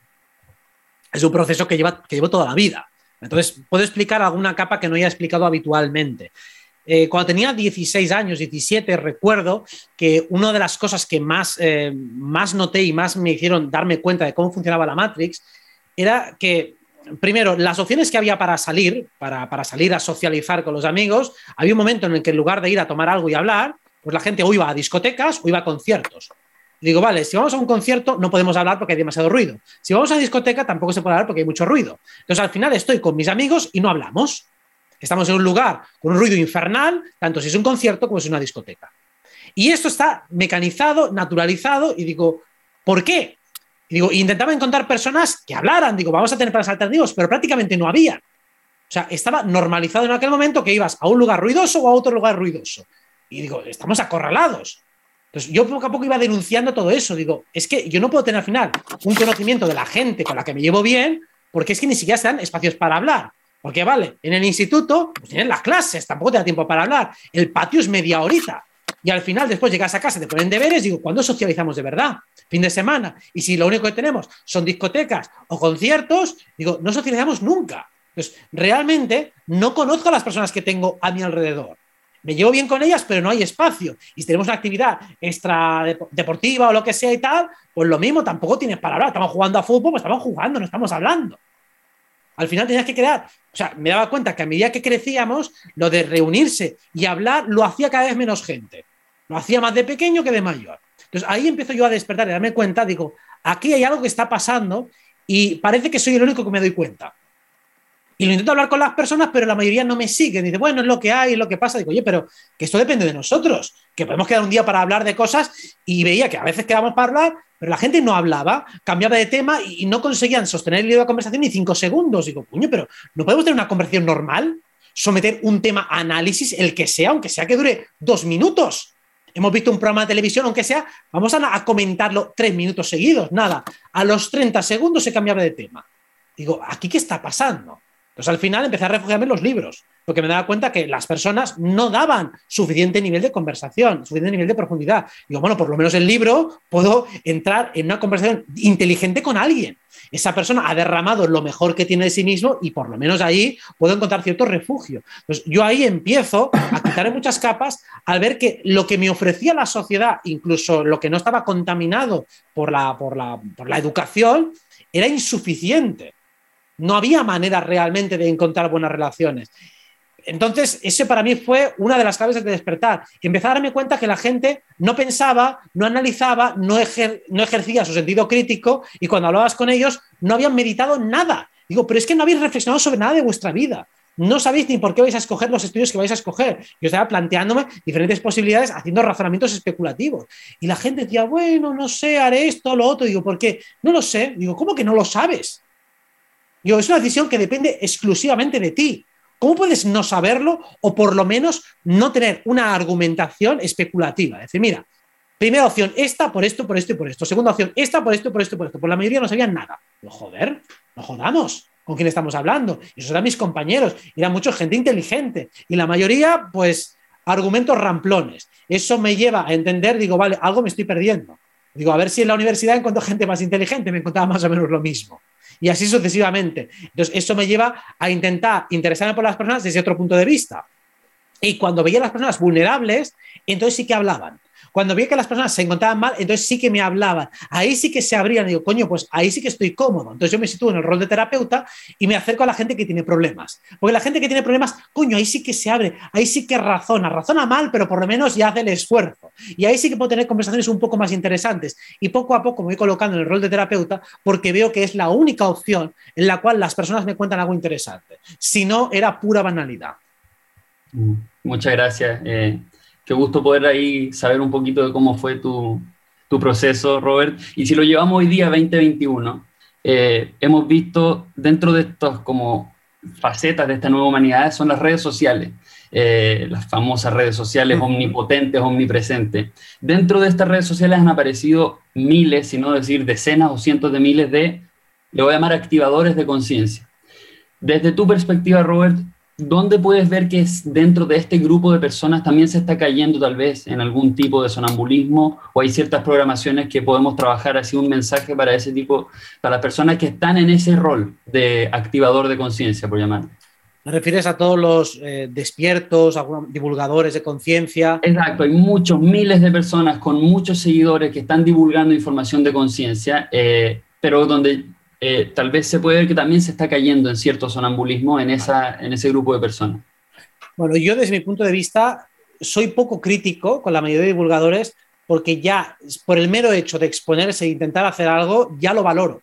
S5: es un proceso que lleva, que lleva toda la vida. Entonces, puedo explicar alguna capa que no haya explicado habitualmente. Eh, cuando tenía 16 años, 17, recuerdo que una de las cosas que más, eh, más noté y más me hicieron darme cuenta de cómo funcionaba la Matrix era que, primero, las opciones que había para salir, para, para salir a socializar con los amigos, había un momento en el que en lugar de ir a tomar algo y hablar, pues la gente o iba a discotecas o iba a conciertos digo, vale, si vamos a un concierto no podemos hablar porque hay demasiado ruido. Si vamos a una discoteca tampoco se puede hablar porque hay mucho ruido. Entonces al final estoy con mis amigos y no hablamos. Estamos en un lugar con un ruido infernal, tanto si es un concierto como si es una discoteca. Y esto está mecanizado, naturalizado y digo, ¿por qué? Y digo, intentaba encontrar personas que hablaran, digo, vamos a tener planes alternativos, pero prácticamente no había. O sea, estaba normalizado en aquel momento que ibas a un lugar ruidoso o a otro lugar ruidoso. Y digo, estamos acorralados. Entonces, yo poco a poco iba denunciando todo eso. Digo, es que yo no puedo tener al final un conocimiento de la gente con la que me llevo bien, porque es que ni siquiera se dan espacios para hablar. Porque, vale, en el instituto pues tienen las clases, tampoco te da tiempo para hablar. El patio es media horita. Y al final, después llegas a casa, te ponen deberes, digo, ¿cuándo socializamos de verdad? Fin de semana. Y si lo único que tenemos son discotecas o conciertos, digo, no socializamos nunca. Entonces, realmente no conozco a las personas que tengo a mi alrededor me llevo bien con ellas, pero no hay espacio. Y si tenemos una actividad extra deportiva o lo que sea y tal, pues lo mismo, tampoco tienes para hablar. Estamos jugando a fútbol, pues estamos jugando, no estamos hablando. Al final tenías que quedar, o sea, me daba cuenta que a medida que crecíamos, lo de reunirse y hablar lo hacía cada vez menos gente. Lo hacía más de pequeño que de mayor. Entonces ahí empiezo yo a despertar y a darme cuenta, digo, aquí hay algo que está pasando y parece que soy el único que me doy cuenta. Y lo intento hablar con las personas, pero la mayoría no me siguen. Dice, bueno, es lo que hay, es lo que pasa. Digo, oye, pero que esto depende de nosotros, que podemos quedar un día para hablar de cosas y veía que a veces quedamos para hablar, pero la gente no hablaba, cambiaba de tema y no conseguían sostener el hilo de la conversación ni cinco segundos. Digo, puño, pero ¿no podemos tener una conversación normal? Someter un tema a análisis, el que sea, aunque sea que dure dos minutos. Hemos visto un programa de televisión, aunque sea, vamos a, comentarlo tres minutos seguidos. Nada, a los 30 segundos se cambiaba de tema. Digo, ¿aquí qué está pasando? Entonces al final empecé a refugiarme en los libros, porque me daba cuenta que las personas no daban suficiente nivel de conversación, suficiente nivel de profundidad. Digo, bueno, por lo menos el libro puedo entrar en una conversación inteligente con alguien. Esa persona ha derramado lo mejor que tiene de sí mismo y por lo menos ahí puedo encontrar cierto refugio. Entonces yo ahí empiezo a quitarme muchas capas al ver que lo que me ofrecía la sociedad, incluso lo que no estaba contaminado por la, por la, por la educación, era insuficiente. No había manera realmente de encontrar buenas relaciones. Entonces, ese para mí fue una de las claves de despertar. Empezar a darme cuenta que la gente no pensaba, no analizaba, no, no, ejercía su sentido crítico y cuando hablabas con ellos no habían meditado nada. Digo, pero es que no habéis reflexionado sobre nada de vuestra vida. No sabéis ni por qué vais a escoger los estudios que vais a escoger. Yo estaba planteándome diferentes posibilidades, haciendo razonamientos especulativos. Y la gente decía, bueno, no sé, haré esto, lo otro. Digo, ¿por qué? No lo sé. Digo, ¿cómo que no lo sabes? Digo, es una decisión que depende exclusivamente de ti. ¿Cómo puedes no saberlo o por lo menos no tener una argumentación especulativa? Es decir, mira, primera opción, esta por esto, por esto y por esto. Segunda opción, esta por esto, por esto por esto. Por la mayoría no sabían nada. Pero joder, no jodamos con quién estamos hablando. Y esos eran mis compañeros. Era mucha gente inteligente. Y la mayoría, pues, argumentos ramplones. Eso me lleva a entender, digo, vale, algo me estoy perdiendo. Digo, a ver si en la universidad encuentro gente más inteligente, me encontraba más o menos lo mismo. Y así sucesivamente. Entonces, eso me lleva a intentar interesarme por las personas desde otro punto de vista. Y cuando veía a las personas vulnerables, entonces sí que hablaban. Cuando vi que las personas se encontraban mal, entonces sí que me hablaban. Ahí sí que se abrían. Digo, coño, pues ahí sí que estoy cómodo. Entonces yo me sitúo en el rol de terapeuta y me acerco a la gente que tiene problemas. Porque la gente que tiene problemas, coño, ahí sí que se abre, ahí sí que razona. Razona mal, pero por lo menos ya hace el esfuerzo. Y ahí sí que puedo tener conversaciones un poco más interesantes. Y poco a poco me voy colocando en el rol de terapeuta porque veo que es la única opción en la cual las personas me cuentan algo interesante. Si no, era pura banalidad.
S3: Mm, muchas gracias. Eh, Qué gusto poder ahí saber un poquito de cómo fue tu, tu proceso, Robert. Y si lo llevamos hoy día, 2021, eh, hemos visto dentro de estas como facetas de esta nueva humanidad son las redes sociales. Eh, las famosas redes sociales omnipotentes, omnipresentes. Dentro de estas redes sociales han aparecido miles, si no decir decenas o cientos de miles de, le voy a llamar activadores de conciencia. Desde tu perspectiva, Robert, ¿dónde puedes ver que dentro de este grupo de personas también se está cayendo tal vez en algún tipo de sonambulismo o hay ciertas programaciones que podemos trabajar así un mensaje para ese tipo, para las personas que están en ese rol de activador de conciencia, por llamar?
S5: ¿Me refieres a todos los eh, despiertos, divulgadores de conciencia?
S3: Exacto, hay muchos, miles de personas con muchos seguidores que están divulgando información de conciencia, eh, pero donde eh, tal vez se puede ver que también se está cayendo en cierto sonambulismo en, esa, en ese grupo de personas.
S5: Bueno, yo desde mi punto de vista soy poco crítico con la mayoría de divulgadores porque ya por el mero hecho de exponerse e intentar hacer algo, ya lo valoro.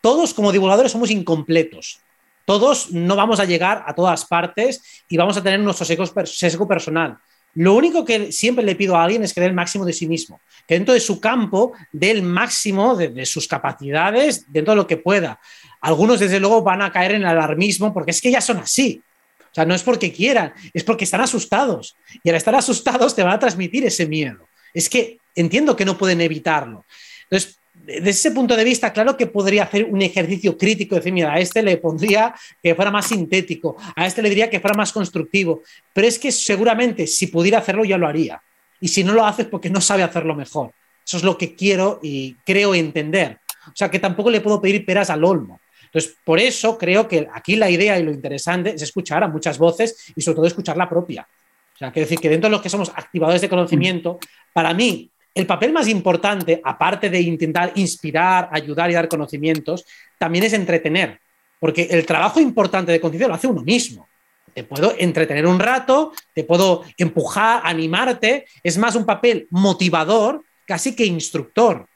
S5: Todos como divulgadores somos incompletos. Todos no vamos a llegar a todas partes y vamos a tener nuestro sesgo personal. Lo único que siempre le pido a alguien es que dé el máximo de sí mismo, que dentro de su campo dé el máximo de, sus capacidades, dentro de lo que pueda. Algunos, desde luego, van a caer en el alarmismo porque es que ya son así. O sea, no es porque quieran, es porque están asustados. Y al estar asustados te van a transmitir ese miedo. Es que entiendo que no pueden evitarlo. Entonces, desde ese punto de vista, claro que podría hacer un ejercicio crítico, decir, mira, a este le pondría que fuera más sintético, a este le diría que fuera más constructivo, pero es que seguramente si pudiera hacerlo ya lo haría. Y si no lo hace es porque no sabe hacerlo mejor. Eso es lo que quiero y creo entender. O sea, que tampoco le puedo pedir peras al olmo. Entonces, por eso creo que aquí la idea y lo interesante es escuchar a muchas voces y sobre todo escuchar la propia. O sea, quiero decir que dentro de los que somos activadores de conocimiento, para mí el papel más importante, aparte de intentar inspirar, ayudar y dar conocimientos, también es entretener, porque el trabajo importante de conciencia lo hace uno mismo. Te puedo entretener un rato, te puedo empujar, animarte, es más un papel motivador casi que instructor.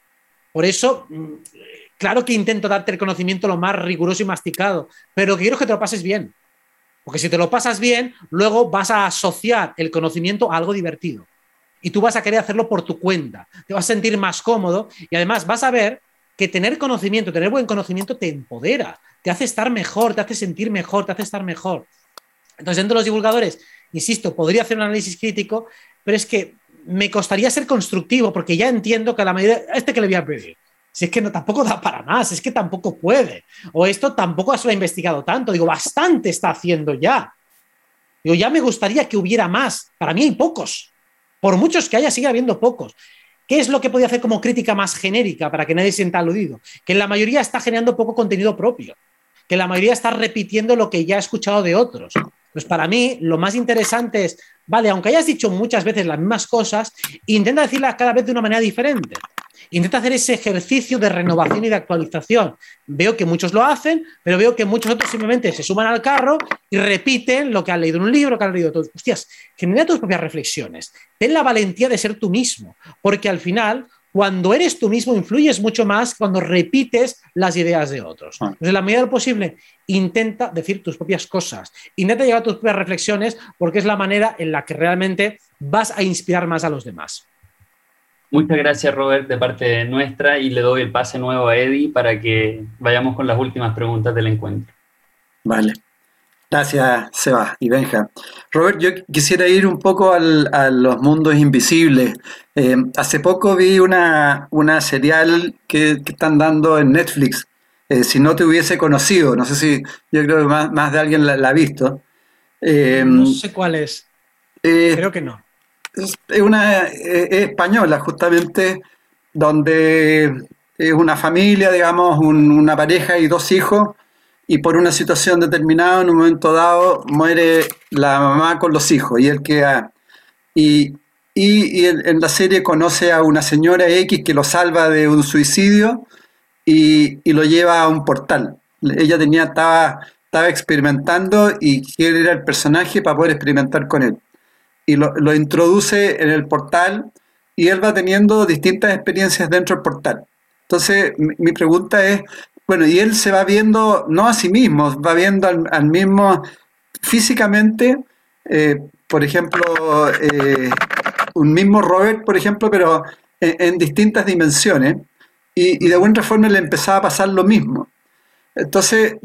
S5: Por eso, mm, claro que intento darte el conocimiento lo más riguroso y masticado, pero lo que quiero es que te lo pases bien. Porque si te lo pasas bien, luego vas a asociar el conocimiento a algo divertido y tú vas a querer hacerlo por tu cuenta, te vas a sentir más cómodo y además vas a ver que tener conocimiento, tener buen conocimiento te empodera, te hace estar mejor, te hace sentir mejor, te hace estar mejor. Entonces, dentro de los divulgadores, insisto, podría hacer un análisis crítico, pero es que me costaría ser constructivo porque ya entiendo que a la mayoría, este que le voy a pedir, si es que no, tampoco da para más, es que tampoco puede, o esto tampoco se lo ha investigado tanto, digo, bastante está haciendo ya. Digo, ya me gustaría que hubiera más, para mí hay pocos, por muchos que haya, sigue habiendo pocos. ¿Qué es lo que podía hacer como crítica más genérica para que nadie se sienta aludido? Que la mayoría está generando poco contenido propio, que la mayoría está repitiendo lo que ya ha escuchado de otros. Pues para mí lo más interesante es, vale, aunque hayas dicho muchas veces las mismas cosas, intenta decirlas cada vez de una manera diferente. Intenta hacer ese ejercicio de renovación y de actualización. Veo que muchos lo hacen, pero veo que muchos otros simplemente se suman al carro y repiten lo que han leído en un libro, que han leído todos. Hostias, genera tus propias reflexiones. Ten la valentía de ser tú mismo, porque al final, cuando eres tú mismo, influyes mucho más cuando repites las ideas de otros. Ah. Entonces, en la medida de lo posible, intenta decir tus propias cosas, intenta llevar tus propias reflexiones, porque es la manera en la que realmente vas a inspirar más a los demás.
S3: Muchas gracias, Robert, de parte nuestra y le doy el pase nuevo a Eddie para que vayamos con las últimas preguntas del encuentro.
S2: Vale. Gracias, Seba y Benja. Robert, yo quisiera ir un poco a los mundos invisibles. Eh, hace poco vi una, una serial que, están dando en Netflix. Eh, si no te hubiese conocido, no sé si yo creo que más, de alguien la, ha visto.
S5: Eh, no sé cuál es. creo que no.
S2: Es, una española, justamente, donde es una familia, digamos, una pareja y dos hijos y por una situación determinada, en un momento dado, muere la mamá con los hijos y él queda... Y, y, en, la serie conoce a una señora X que lo salva de un suicidio y, y lo lleva a un portal. Ella tenía, estaba, estaba experimentando y quiere ir al personaje para poder experimentar con él. Y lo, lo introduce en el portal y él va teniendo distintas experiencias dentro del portal. Entonces, mi pregunta es, bueno, y él se va viendo, no a sí mismo, va viendo al, mismo físicamente, eh, por ejemplo, eh, un mismo Robert, por ejemplo, pero en, distintas dimensiones, y, de alguna forma le empezaba a pasar lo mismo. Entonces,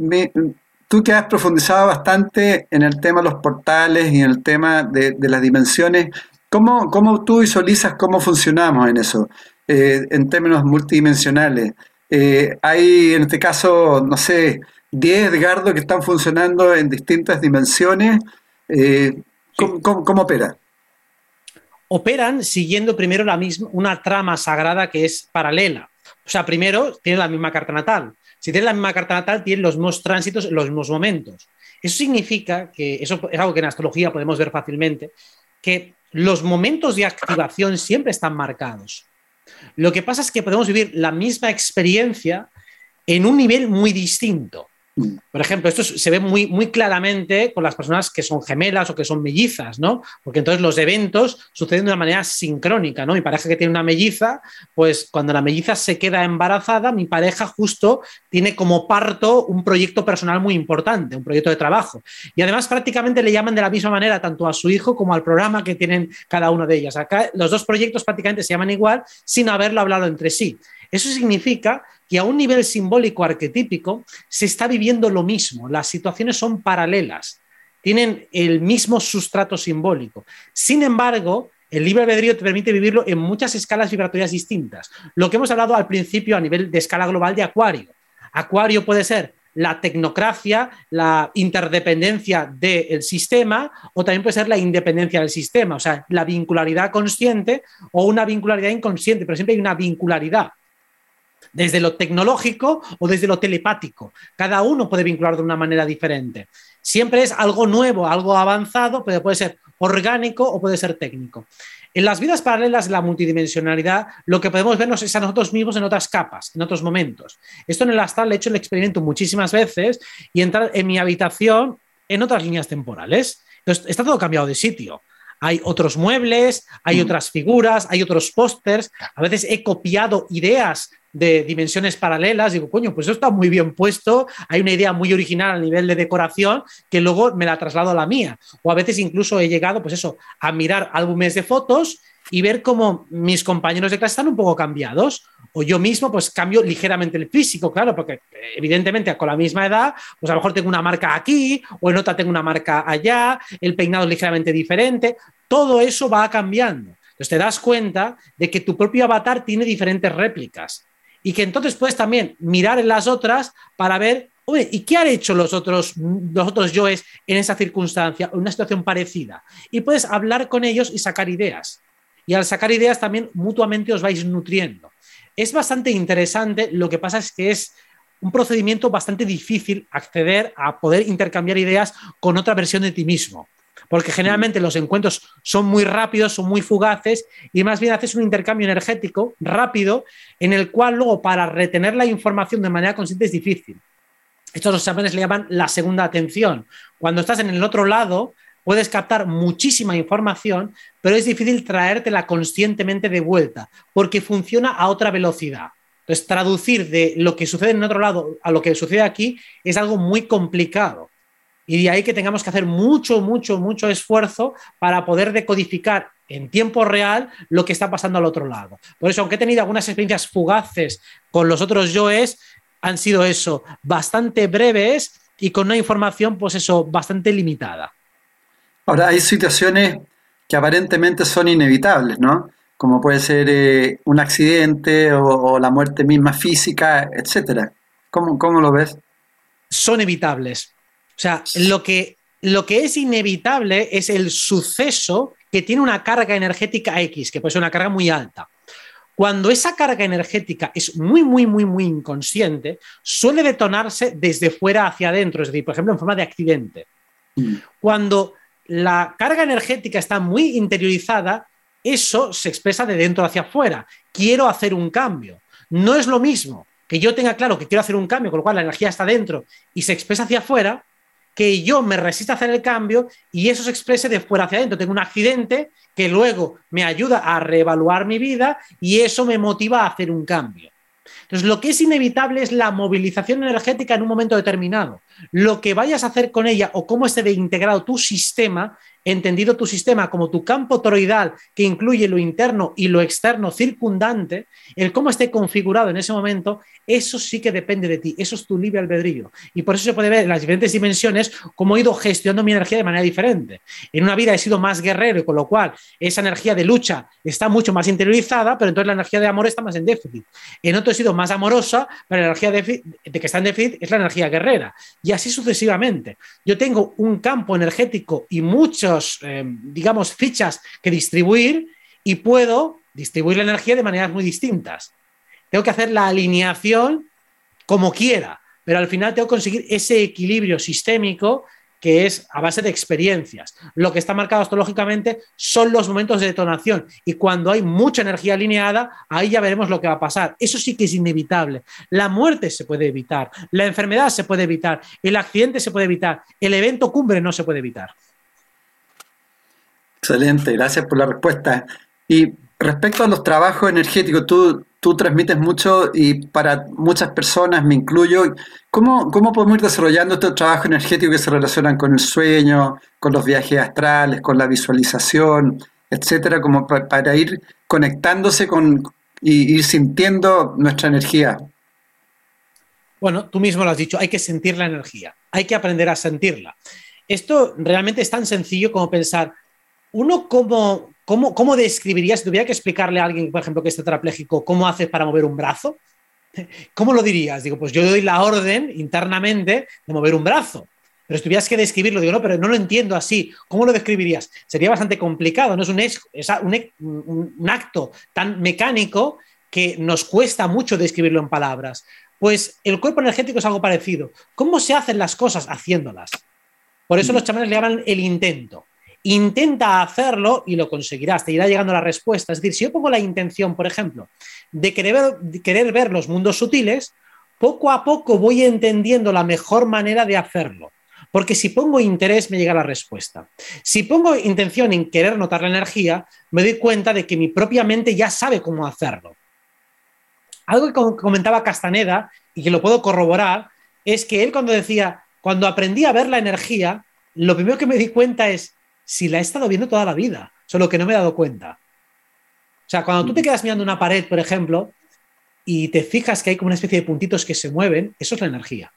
S2: tú que has profundizado bastante en el tema de los portales y en el tema de, las dimensiones, ¿cómo, ¿cómo, tú visualizas cómo funcionamos en eso, eh, en términos multidimensionales? Eh, hay en este caso, no sé, 10 Edgardo que están funcionando en distintas dimensiones. Eh, ¿cómo, opera?
S5: Operan siguiendo primero la misma, una trama sagrada que es paralela. O sea, primero tienen la misma carta natal. Si tienen la misma carta natal, tienen los mismos tránsitos los mismos momentos. Eso significa que, eso es algo que en astrología podemos ver fácilmente, que los momentos de activación siempre están marcados. Lo que pasa es que podemos vivir la misma experiencia en un nivel muy distinto. Por ejemplo, esto se ve muy, muy claramente con las personas que son gemelas o que son mellizas, ¿no? Porque entonces los eventos suceden de una manera sincrónica, ¿no? Mi pareja que tiene una melliza, pues cuando la melliza se queda embarazada, mi pareja justo tiene como parto un proyecto personal muy importante, un proyecto de trabajo. Y además prácticamente le llaman de la misma manera tanto a su hijo como al programa que tienen cada uno de ellas. Acá los dos proyectos prácticamente se llaman igual sin haberlo hablado entre sí. Eso significa que a un nivel simbólico arquetípico se está viviendo lo mismo, las situaciones son paralelas, tienen el mismo sustrato simbólico. Sin embargo, el libre albedrío te permite vivirlo en muchas escalas vibratorias distintas. Lo que hemos hablado al principio a nivel de escala global de Acuario. Acuario puede ser la tecnocracia, la interdependencia del sistema o también puede ser la independencia del sistema, o sea, la vincularidad consciente o una vincularidad inconsciente, pero siempre hay una vincularidad desde lo tecnológico o desde lo telepático. Cada uno puede vincular de una manera diferente. Siempre es algo nuevo, algo avanzado, pero puede ser orgánico o puede ser técnico. En las vidas paralelas de la multidimensionalidad, lo que podemos vernos es a nosotros mismos en otras capas, en otros momentos. Esto en el astral he hecho el experimento muchísimas veces y entrar en mi habitación en otras líneas temporales. Entonces, está todo cambiado de sitio hay otros muebles, hay mm. otras figuras, hay otros pósters. A veces he copiado ideas de dimensiones paralelas, digo, coño, pues eso está muy bien puesto, hay una idea muy original a nivel de decoración que luego me la traslado a la mía. O a veces incluso he llegado, pues eso, a mirar álbumes de fotos y ver cómo mis compañeros de clase están un poco cambiados. O yo mismo, pues cambio ligeramente el físico, claro, porque evidentemente con la misma edad, pues a lo mejor tengo una marca aquí, o en otra tengo una marca allá, el peinado es ligeramente diferente. Todo eso va cambiando. Entonces te das cuenta de que tu propio avatar tiene diferentes réplicas y que entonces puedes también mirar en las otras para ver, ¿y qué han hecho los otros, los otros yoes en esa circunstancia, en una situación parecida? Y puedes hablar con ellos y sacar ideas. Y al sacar ideas también mutuamente os vais nutriendo. Es bastante interesante, lo que pasa es que es un procedimiento bastante difícil acceder a poder intercambiar ideas con otra versión de ti mismo porque generalmente los encuentros son muy rápidos, son muy fugaces y más bien haces un intercambio energético rápido en el cual luego para retener la información de manera consciente es difícil. Estos los exámenes le llaman la segunda atención. Cuando estás en el otro lado, puedes captar muchísima información, pero es difícil traértela conscientemente de vuelta, porque funciona a otra velocidad. Entonces, traducir de lo que sucede en otro lado a lo que sucede aquí es algo muy complicado. Y de ahí que tengamos que hacer mucho, mucho, mucho esfuerzo para poder decodificar en tiempo real lo que está pasando al otro lado. Por eso, aunque he tenido algunas experiencias fugaces con los otros yoes, han sido eso, bastante breves y con una información, pues eso, bastante limitada.
S2: Ahora, hay situaciones que aparentemente son inevitables, ¿no? Como puede ser eh, un accidente o, la muerte misma física, etcétera. ¿Cómo, ¿Cómo, lo ves?
S5: Son evitables. O sea, lo que, lo que es inevitable es el suceso que tiene una carga energética X, que puede ser una carga muy alta. Cuando esa carga energética es muy, muy, muy, muy inconsciente, suele detonarse desde fuera hacia adentro, es decir, por ejemplo, en forma de accidente. Mm. Cuando la carga energética está muy interiorizada, eso se expresa de dentro hacia afuera. Quiero hacer un cambio. No es lo mismo que yo tenga claro que quiero hacer un cambio, con lo cual la energía está dentro y se expresa hacia afuera, que yo me resista a hacer el cambio y eso se exprese de fuera hacia adentro. Tengo un accidente que luego me ayuda a reevaluar mi vida y eso me motiva a hacer un cambio. Entonces, lo que es inevitable es la movilización energética en un momento determinado. Lo que vayas a hacer con ella o cómo esté de integrado tu sistema entendido tu sistema como tu campo toroidal que incluye lo interno y lo externo circundante, el cómo esté configurado en ese momento, eso sí que depende de ti, eso es tu libre albedrío. Y por eso se puede ver en las diferentes dimensiones cómo he ido gestionando mi energía de manera diferente. En una vida he sido más guerrero y con lo cual esa energía de lucha está mucho más interiorizada, pero entonces la energía de amor está más en déficit. En otro he sido más amorosa, pero la energía de, que está en déficit es la energía guerrera. Así sucesivamente. Yo tengo un campo energético y mucho eh, digamos, fichas que distribuir y puedo distribuir la energía de maneras muy distintas. Tengo que hacer la alineación como quiera, pero al final tengo que conseguir ese equilibrio sistémico que es a base de experiencias. Lo que está marcado astrológicamente son los momentos de detonación y cuando hay mucha energía alineada, ahí ya veremos lo que va a pasar. Eso sí que es inevitable. La muerte se puede evitar, la enfermedad se puede evitar, el accidente se puede evitar, el evento cumbre no se puede evitar.
S2: Excelente, gracias por la respuesta. Y respecto a los trabajos energéticos, tú, tú transmites mucho y para muchas personas, me incluyo, ¿cómo, ¿cómo podemos ir desarrollando estos trabajos energéticos que se relacionan con el sueño, con los viajes astrales, con la visualización, etcétera, como para, ir conectándose con y ir sintiendo nuestra energía?
S5: Bueno, tú mismo lo has dicho, hay que sentir la energía, hay que aprender a sentirla. Esto realmente es tan sencillo como pensar, uno cómo, cómo, cómo describiría, si tuviera que explicarle a alguien, por ejemplo, que es tetrapléjico, cómo haces para mover un brazo, (laughs) ¿cómo lo dirías? Digo, pues yo doy la orden internamente de mover un brazo. Pero si tuvieras que describirlo, digo, no, pero no lo entiendo así. ¿Cómo lo describirías? Sería bastante complicado, no es un, es un, un acto tan mecánico que nos cuesta mucho describirlo en palabras. Pues el cuerpo energético es algo parecido. ¿Cómo se hacen las cosas haciéndolas? Por eso los chamanes le llaman el intento. Intenta hacerlo y lo conseguirás, te irá llegando la respuesta. Es decir, si yo pongo la intención, por ejemplo, de querer, querer ver los mundos sutiles, poco a poco voy entendiendo la mejor manera de hacerlo. Porque si pongo interés, me llega la respuesta. Si pongo intención en querer notar la energía, me doy cuenta de que mi propia mente ya sabe cómo hacerlo. Algo que comentaba Castaneda y que lo puedo corroborar es que él cuando decía, cuando aprendí a ver la energía, lo primero que me di cuenta es, si la he estado viendo toda la vida, solo que no me he dado cuenta. O sea, cuando tú te quedas mirando una pared, por ejemplo, y te fijas que hay como una especie de puntitos que se mueven, eso es la energía.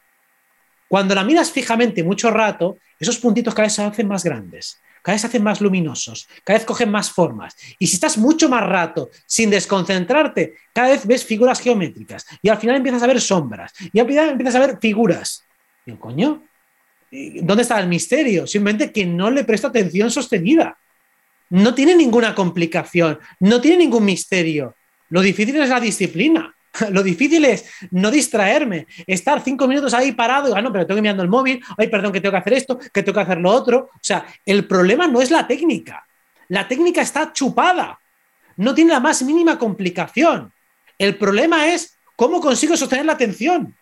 S5: Cuando la miras fijamente mucho rato, esos puntitos cada vez se hacen más grandes, cada vez se hacen más luminosos, cada vez cogen más formas. Y si estás mucho más rato sin desconcentrarte, cada vez ves figuras geométricas y al final empiezas a ver sombras y al final empiezas a ver figuras. Y coño, ¿Dónde está el misterio? Simplemente que no le presto atención sostenida. No tiene ninguna complicación, no tiene ningún misterio. Lo difícil es la disciplina. (laughs) Lo difícil es no distraerme, estar cinco minutos ahí parado y, ah, no, pero tengo que mirando el móvil, ay, perdón, que tengo que hacer esto, que tengo que hacer lo otro. O sea, el problema no es la técnica. La técnica está chupada. No tiene la más mínima complicación. El problema es cómo consigo sostener la atención.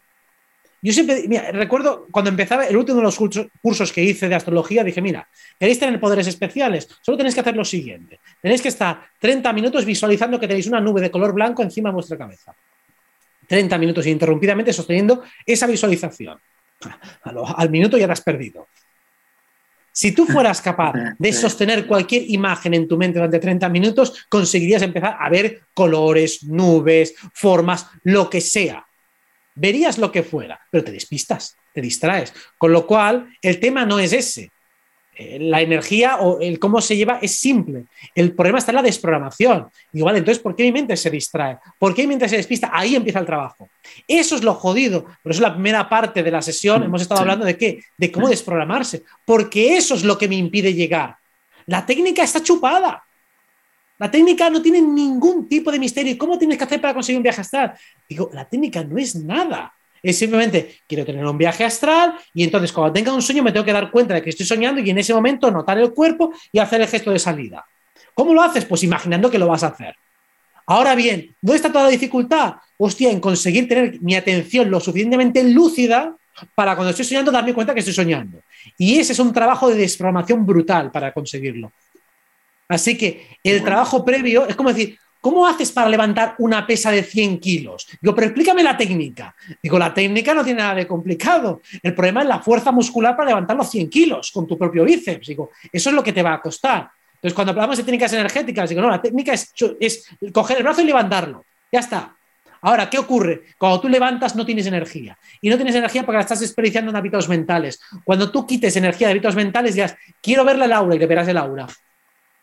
S5: Yo siempre, mira, recuerdo cuando empezaba el último de los cursos que hice de astrología, dije, mira, queréis tener poderes especiales, solo tenéis que hacer lo siguiente. Tenéis que estar 30 minutos visualizando que tenéis una nube de color blanco encima de vuestra cabeza. 30 minutos ininterrumpidamente sosteniendo esa visualización. (laughs) Al minuto ya te has perdido. Si tú fueras capaz (laughs) de sostener cualquier imagen en tu mente durante 30 minutos, conseguirías empezar a ver colores, nubes, formas, lo que sea verías lo que fuera, pero te despistas, te distraes. Con lo cual, el tema no es ese. Eh, la energía o el cómo se lleva es simple. El problema está en la desprogramación. Digo, vale, entonces, ¿por qué mi mente se distrae? ¿Por qué mi mente se despista? Ahí empieza el trabajo. Eso es lo jodido. Por eso la primera parte de la sesión hemos estado hablando de qué? De cómo desprogramarse. Porque eso es lo que me impide llegar. La técnica está chupada. La técnica no tiene ningún tipo de misterio. ¿Cómo tienes que hacer para conseguir un viaje astral? Digo, la técnica no es nada. Es simplemente, quiero tener un viaje astral y entonces cuando tenga un sueño me tengo que dar cuenta de que estoy soñando y en ese momento notar el cuerpo y hacer el gesto de salida. ¿Cómo lo haces? Pues imaginando que lo vas a hacer. Ahora bien, ¿dónde está toda la dificultad? Hostia, en conseguir tener mi atención lo suficientemente lúcida para cuando estoy soñando darme cuenta que estoy soñando. Y ese es un trabajo de desprogramación brutal para conseguirlo. Así que el trabajo previo es como decir, ¿cómo haces para levantar una pesa de 100 kilos? Digo, pero explícame la técnica. Digo, la técnica no tiene nada de complicado. El problema es la fuerza muscular para levantar los 100 kilos con tu propio bíceps. Digo, eso es lo que te va a costar. Entonces, cuando hablamos de técnicas energéticas, digo, no, la técnica es, es coger el brazo y levantarlo. Ya está. Ahora, ¿qué ocurre? Cuando tú levantas no tienes energía. Y no tienes energía porque la estás desperdiciando en hábitos mentales. Cuando tú quites energía de hábitos mentales, dirás, quiero ver la aura y le verás el aura.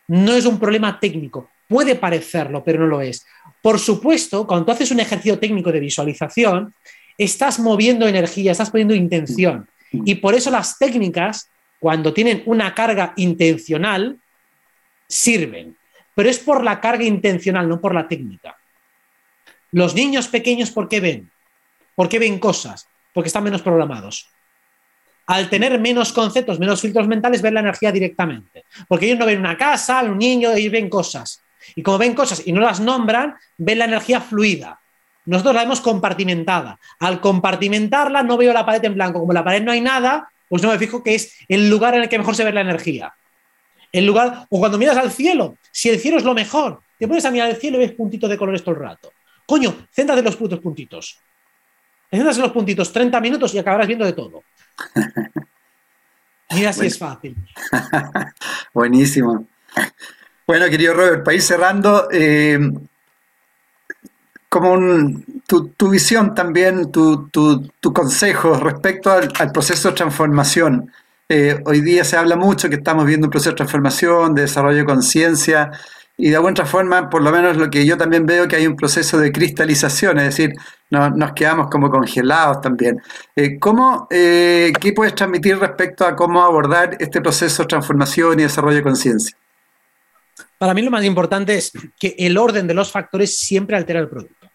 S5: No es un problema técnico. Puede parecerlo, pero no lo es. Por supuesto, cuando tú haces un ejercicio técnico de visualización, estás moviendo energía, estás poniendo intención. Y por eso las técnicas, cuando tienen una carga intencional, sirven. Pero es por la carga intencional, no por la técnica. Los niños pequeños, ¿por qué ven? ¿Por qué ven cosas? Porque están menos programados al tener menos conceptos, menos filtros mentales, ven la energía directamente. Porque ellos no ven una casa, un niño, ellos ven cosas. Y como ven cosas y no las nombran, ven la energía fluida. Nosotros la vemos compartimentada. Al compartimentarla no veo la pared en blanco. Como en la pared no hay nada, pues no me fijo que es el lugar en el que mejor se ve la energía. El lugar, o cuando miras al cielo, si el cielo es lo mejor, te pones a mirar el cielo y ves puntitos de colores todo el rato. Coño, céntrate en los putos puntitos. Céntrate en los puntitos 30 minutos y acabarás viendo de todo. Mira si es fácil. (laughs)
S2: Buenísimo. Bueno, querido Robert, para ir cerrando, eh, como tu, visión también, tu, consejo respecto al, proceso de transformación. Eh, hoy día se habla mucho que estamos viendo un proceso de transformación, de desarrollo de conciencia, y de alguna forma, por lo menos lo que yo también veo que hay un proceso de cristalización, es decir, nos quedamos como congelados también. Eh, ¿cómo, eh, ¿Qué puedes transmitir respecto a cómo abordar este proceso de transformación y desarrollo de conciencia?
S5: Para mí lo más importante es que el orden de los factores siempre altera el producto.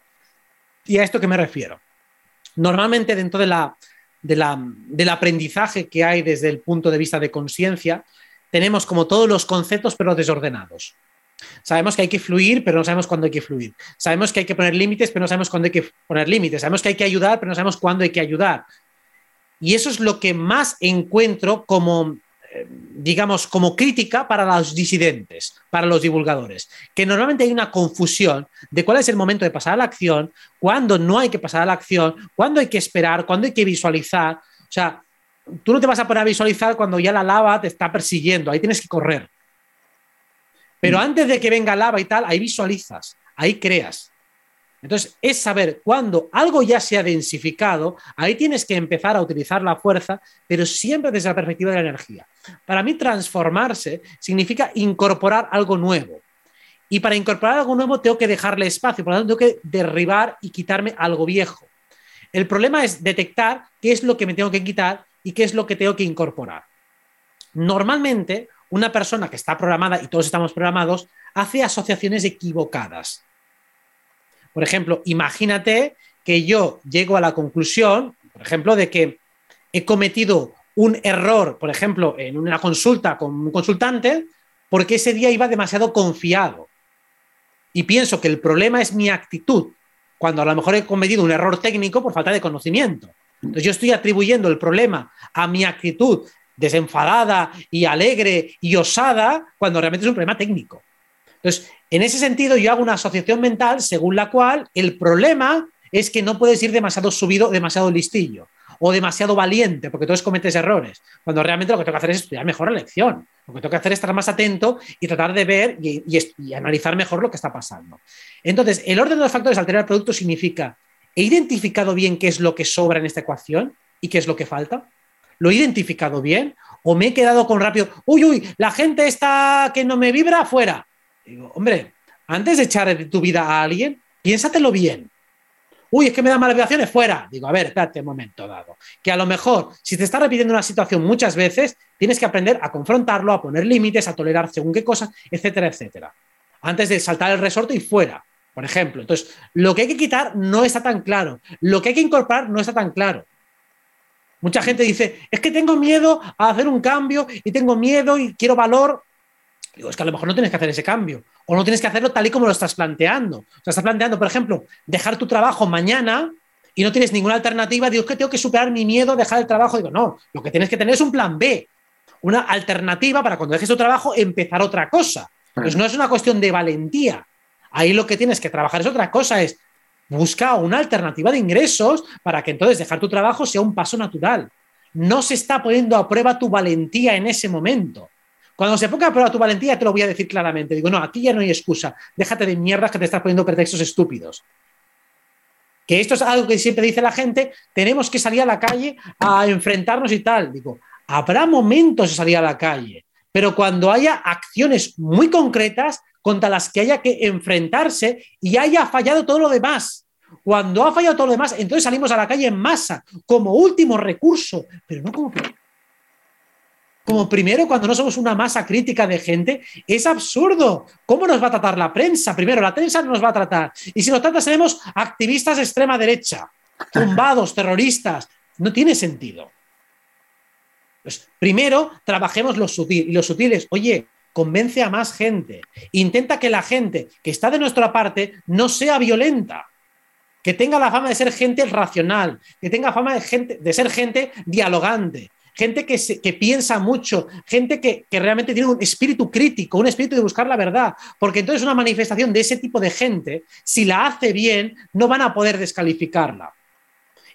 S5: ¿Y a esto qué me refiero? Normalmente dentro de la, del aprendizaje que hay desde el punto de vista de conciencia, tenemos como todos los conceptos pero desordenados. Sabemos que hay que fluir, pero no sabemos cuándo hay que fluir. Sabemos que hay que poner límites, pero no sabemos cuándo hay que poner límites. Sabemos que hay que ayudar, pero no sabemos cuándo hay que ayudar. Y eso es lo que más encuentro como, eh, digamos, como crítica para los disidentes, para los divulgadores. Que normalmente hay una confusión de cuál es el momento de pasar a la acción, cuándo no hay que pasar a la acción, cuándo hay que esperar, cuándo hay que visualizar. O sea, tú no te vas a poner a visualizar cuando ya la lava te está persiguiendo, ahí tienes que correr. Pero antes de que venga lava y tal, ahí visualizas, ahí creas. Entonces, es saber cuando algo ya se ha densificado, ahí tienes que empezar a utilizar la fuerza, pero siempre desde la perspectiva de la energía. Para mí, transformarse significa incorporar algo nuevo. Y para incorporar algo nuevo tengo que dejarle espacio, por lo tanto, tengo que derribar y quitarme algo viejo. El problema es detectar qué es lo que me tengo que quitar y qué es lo que tengo que incorporar. Normalmente, una persona que está programada, y todos estamos programados, hace asociaciones equivocadas. Por ejemplo, imagínate que yo llego a la conclusión, por ejemplo, de que he cometido un error, por ejemplo, en una consulta con un consultante, porque ese día iba demasiado confiado. Y pienso que el problema es mi actitud, cuando a lo mejor he cometido un error técnico por falta de conocimiento. Entonces yo estoy atribuyendo el problema a mi actitud desenfadada y alegre y osada cuando realmente es un problema técnico. Entonces, en ese sentido, yo hago una asociación mental según la cual el problema es que no puedes ir demasiado subido, demasiado listillo o demasiado valiente, porque entonces cometes errores. Cuando realmente lo que tengo que hacer es estudiar mejor la lección. Lo que tengo que hacer es estar más atento y tratar de ver y, y analizar mejor lo que está pasando. Entonces, el orden de los factores alterar el producto significa ¿he identificado bien qué es lo que sobra en esta ecuación y qué es lo que falta? ¿Lo he identificado bien? ¿O me he quedado con rápido, uy, uy, la gente está que no me vibra afuera? Digo, hombre, antes de echar tu vida a alguien, piénsatelo bien. Uy, es que me da malas vibraciones, fuera. Digo, a ver, espérate un momento dado. Que a lo mejor, si te está repitiendo una situación muchas veces, tienes que aprender a confrontarlo, a poner límites, a tolerar según qué cosas, etcétera, etcétera. Antes de saltar el resorte y fuera, por ejemplo. Entonces, lo que hay que quitar no está tan claro. Lo que hay que incorporar no está tan claro. Mucha gente dice, es que tengo miedo a hacer un cambio y tengo miedo y quiero valor. Digo, es que a lo mejor no tienes que hacer ese cambio o no tienes que hacerlo tal y como lo estás planteando. O sea, estás planteando, por ejemplo, dejar tu trabajo mañana y no tienes ninguna alternativa. Digo, es que tengo que superar mi miedo a dejar el trabajo. Digo, no, lo que tienes que tener es un plan B, una alternativa para cuando dejes tu trabajo empezar otra cosa. Pues no es una cuestión de valentía. Ahí lo que tienes que trabajar es otra cosa, es buscar una alternativa de ingresos para que entonces dejar tu trabajo sea un paso natural. No se está poniendo a prueba tu valentía en ese momento. Cuando se ponga a prueba tu valentía, te lo voy a decir claramente. Digo, no, aquí ya no hay excusa. Déjate de mierdas que te estás poniendo pretextos estúpidos. Que esto es algo que siempre dice la gente, tenemos que salir a la calle a enfrentarnos y tal. Digo, habrá momentos de salir a la calle, pero cuando haya acciones muy concretas contra las que haya que enfrentarse y haya fallado todo lo demás. Cuando ha fallado todo lo demás, entonces salimos a la calle en masa, como último recurso, pero no como como primero cuando no somos una masa crítica de gente, es absurdo. ¿Cómo nos va a tratar la prensa? Primero, la prensa no nos va a tratar. Y si nos trata, seremos activistas de extrema derecha, tumbados, terroristas. No tiene sentido. Pues, primero, trabajemos lo sutil. Y lo sutil oye, convence a más gente. Intenta que la gente que está de nuestra parte no sea violenta. Que tenga la fama de ser gente racional, que tenga fama de, gente, de ser gente dialogante, gente que, piensa mucho, gente que, que, realmente tiene un espíritu crítico, un espíritu de buscar la verdad, porque entonces una manifestación de ese tipo de gente, si la hace bien, no van a poder descalificarla.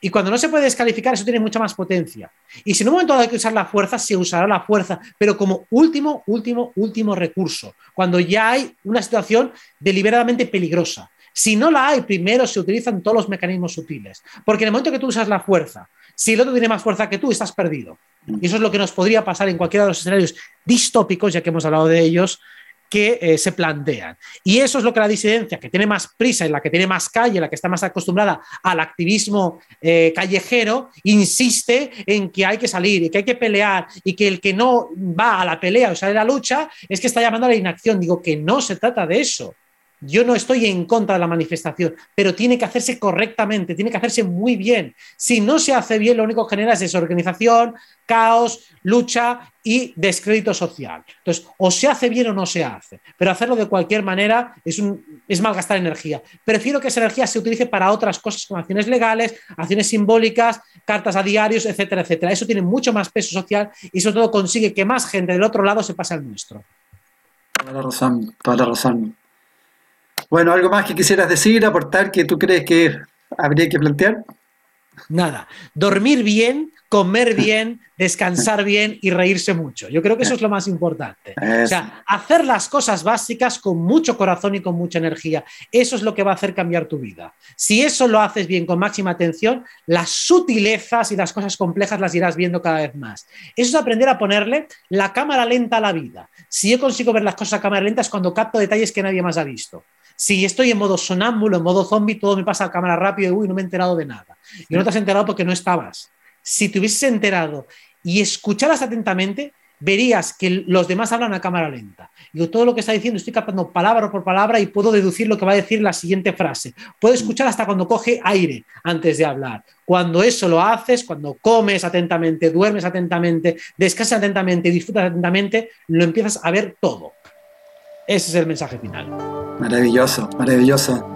S5: Y cuando no se puede descalificar, eso tiene mucha más potencia. Y si en un momento hay que usar la fuerza, se usará la fuerza, pero como último, último, último recurso, cuando ya hay una situación deliberadamente peligrosa. Si no la hay, primero se utilizan todos los mecanismos sutiles. Porque en el momento que tú usas la fuerza, si el otro tiene más fuerza que tú, estás perdido. Y eso es lo que nos podría pasar en cualquiera de los escenarios distópicos, ya que hemos hablado de ellos, que eh, se plantean. Y eso es lo que la disidencia, que tiene más prisa, en la que tiene más calle, la que está más acostumbrada al activismo eh, callejero, insiste en que hay que salir y que hay que pelear y que el que no va a la pelea o sale a la lucha es que está llamando a la inacción. Digo que no se trata de eso. Yo no estoy en contra de la manifestación, pero tiene que hacerse correctamente, tiene que hacerse muy bien. Si no se hace bien, lo único que genera es desorganización, caos, lucha y descrédito social. Entonces, o se hace bien o no se hace, pero hacerlo de cualquier manera es, un, es malgastar energía. Prefiero que esa energía se utilice para otras cosas como acciones legales, acciones simbólicas, cartas a diarios, etcétera, etcétera. Eso tiene mucho más peso social y sobre todo consigue que más gente del otro lado se pase al nuestro.
S2: Toda la razón, toda la razón. Bueno, ¿algo más que quisieras decir, aportar que tú crees que habría que plantear?
S5: Nada, dormir bien, comer bien, descansar bien y reírse mucho. Yo creo que eso es lo más importante. O sea, hacer las cosas básicas con mucho corazón y con mucha energía. Eso es lo que va a hacer cambiar tu vida. Si eso lo haces bien con máxima atención, las sutilezas y las cosas complejas las irás viendo cada vez más. Eso es aprender a ponerle la cámara lenta a la vida. Si yo consigo ver las cosas a cámara lenta es cuando capto detalles que nadie más ha visto. Si estoy en modo sonámbulo, en modo zombie, todo me pasa a cámara rápido y no me he enterado de nada. Y no te has enterado porque no estabas. Si te hubieses enterado y escucharas atentamente, verías que los demás hablan a cámara lenta. Yo todo lo que está diciendo estoy captando palabra por palabra y puedo deducir lo que va a decir la siguiente frase. Puedo escuchar hasta cuando coge aire antes de hablar. Cuando eso lo haces, cuando comes atentamente, duermes atentamente, descansas atentamente, disfrutas atentamente, lo empiezas a ver todo. Ese es el mensaje final.
S2: Maravilloso, maravilloso.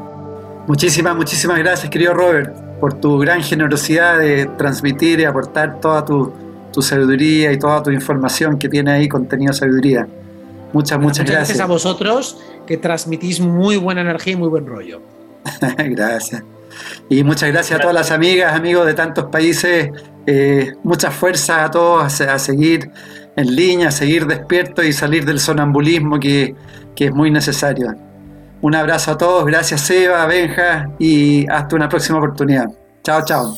S2: Muchísimas, muchísimas gracias, querido Robert, por tu gran generosidad de transmitir y aportar toda tu, sabiduría y toda tu información que tiene ahí contenido sabiduría. Muchas, muchas, muchas gracias.
S5: Gracias a vosotros que transmitís muy buena energía y muy buen rollo. (laughs)
S2: gracias. Y muchas gracias a todas las amigas, amigos de tantos países. Eh, mucha fuerza a todos a seguir en línea, seguir despierto y salir del sonambulismo que, que es muy necesario. Un abrazo a todos, gracias Eva, Benja y hasta una próxima oportunidad. Chao, chao.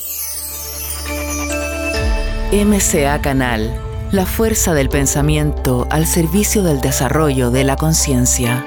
S1: MCA Canal, la fuerza del pensamiento al servicio del desarrollo de la conciencia.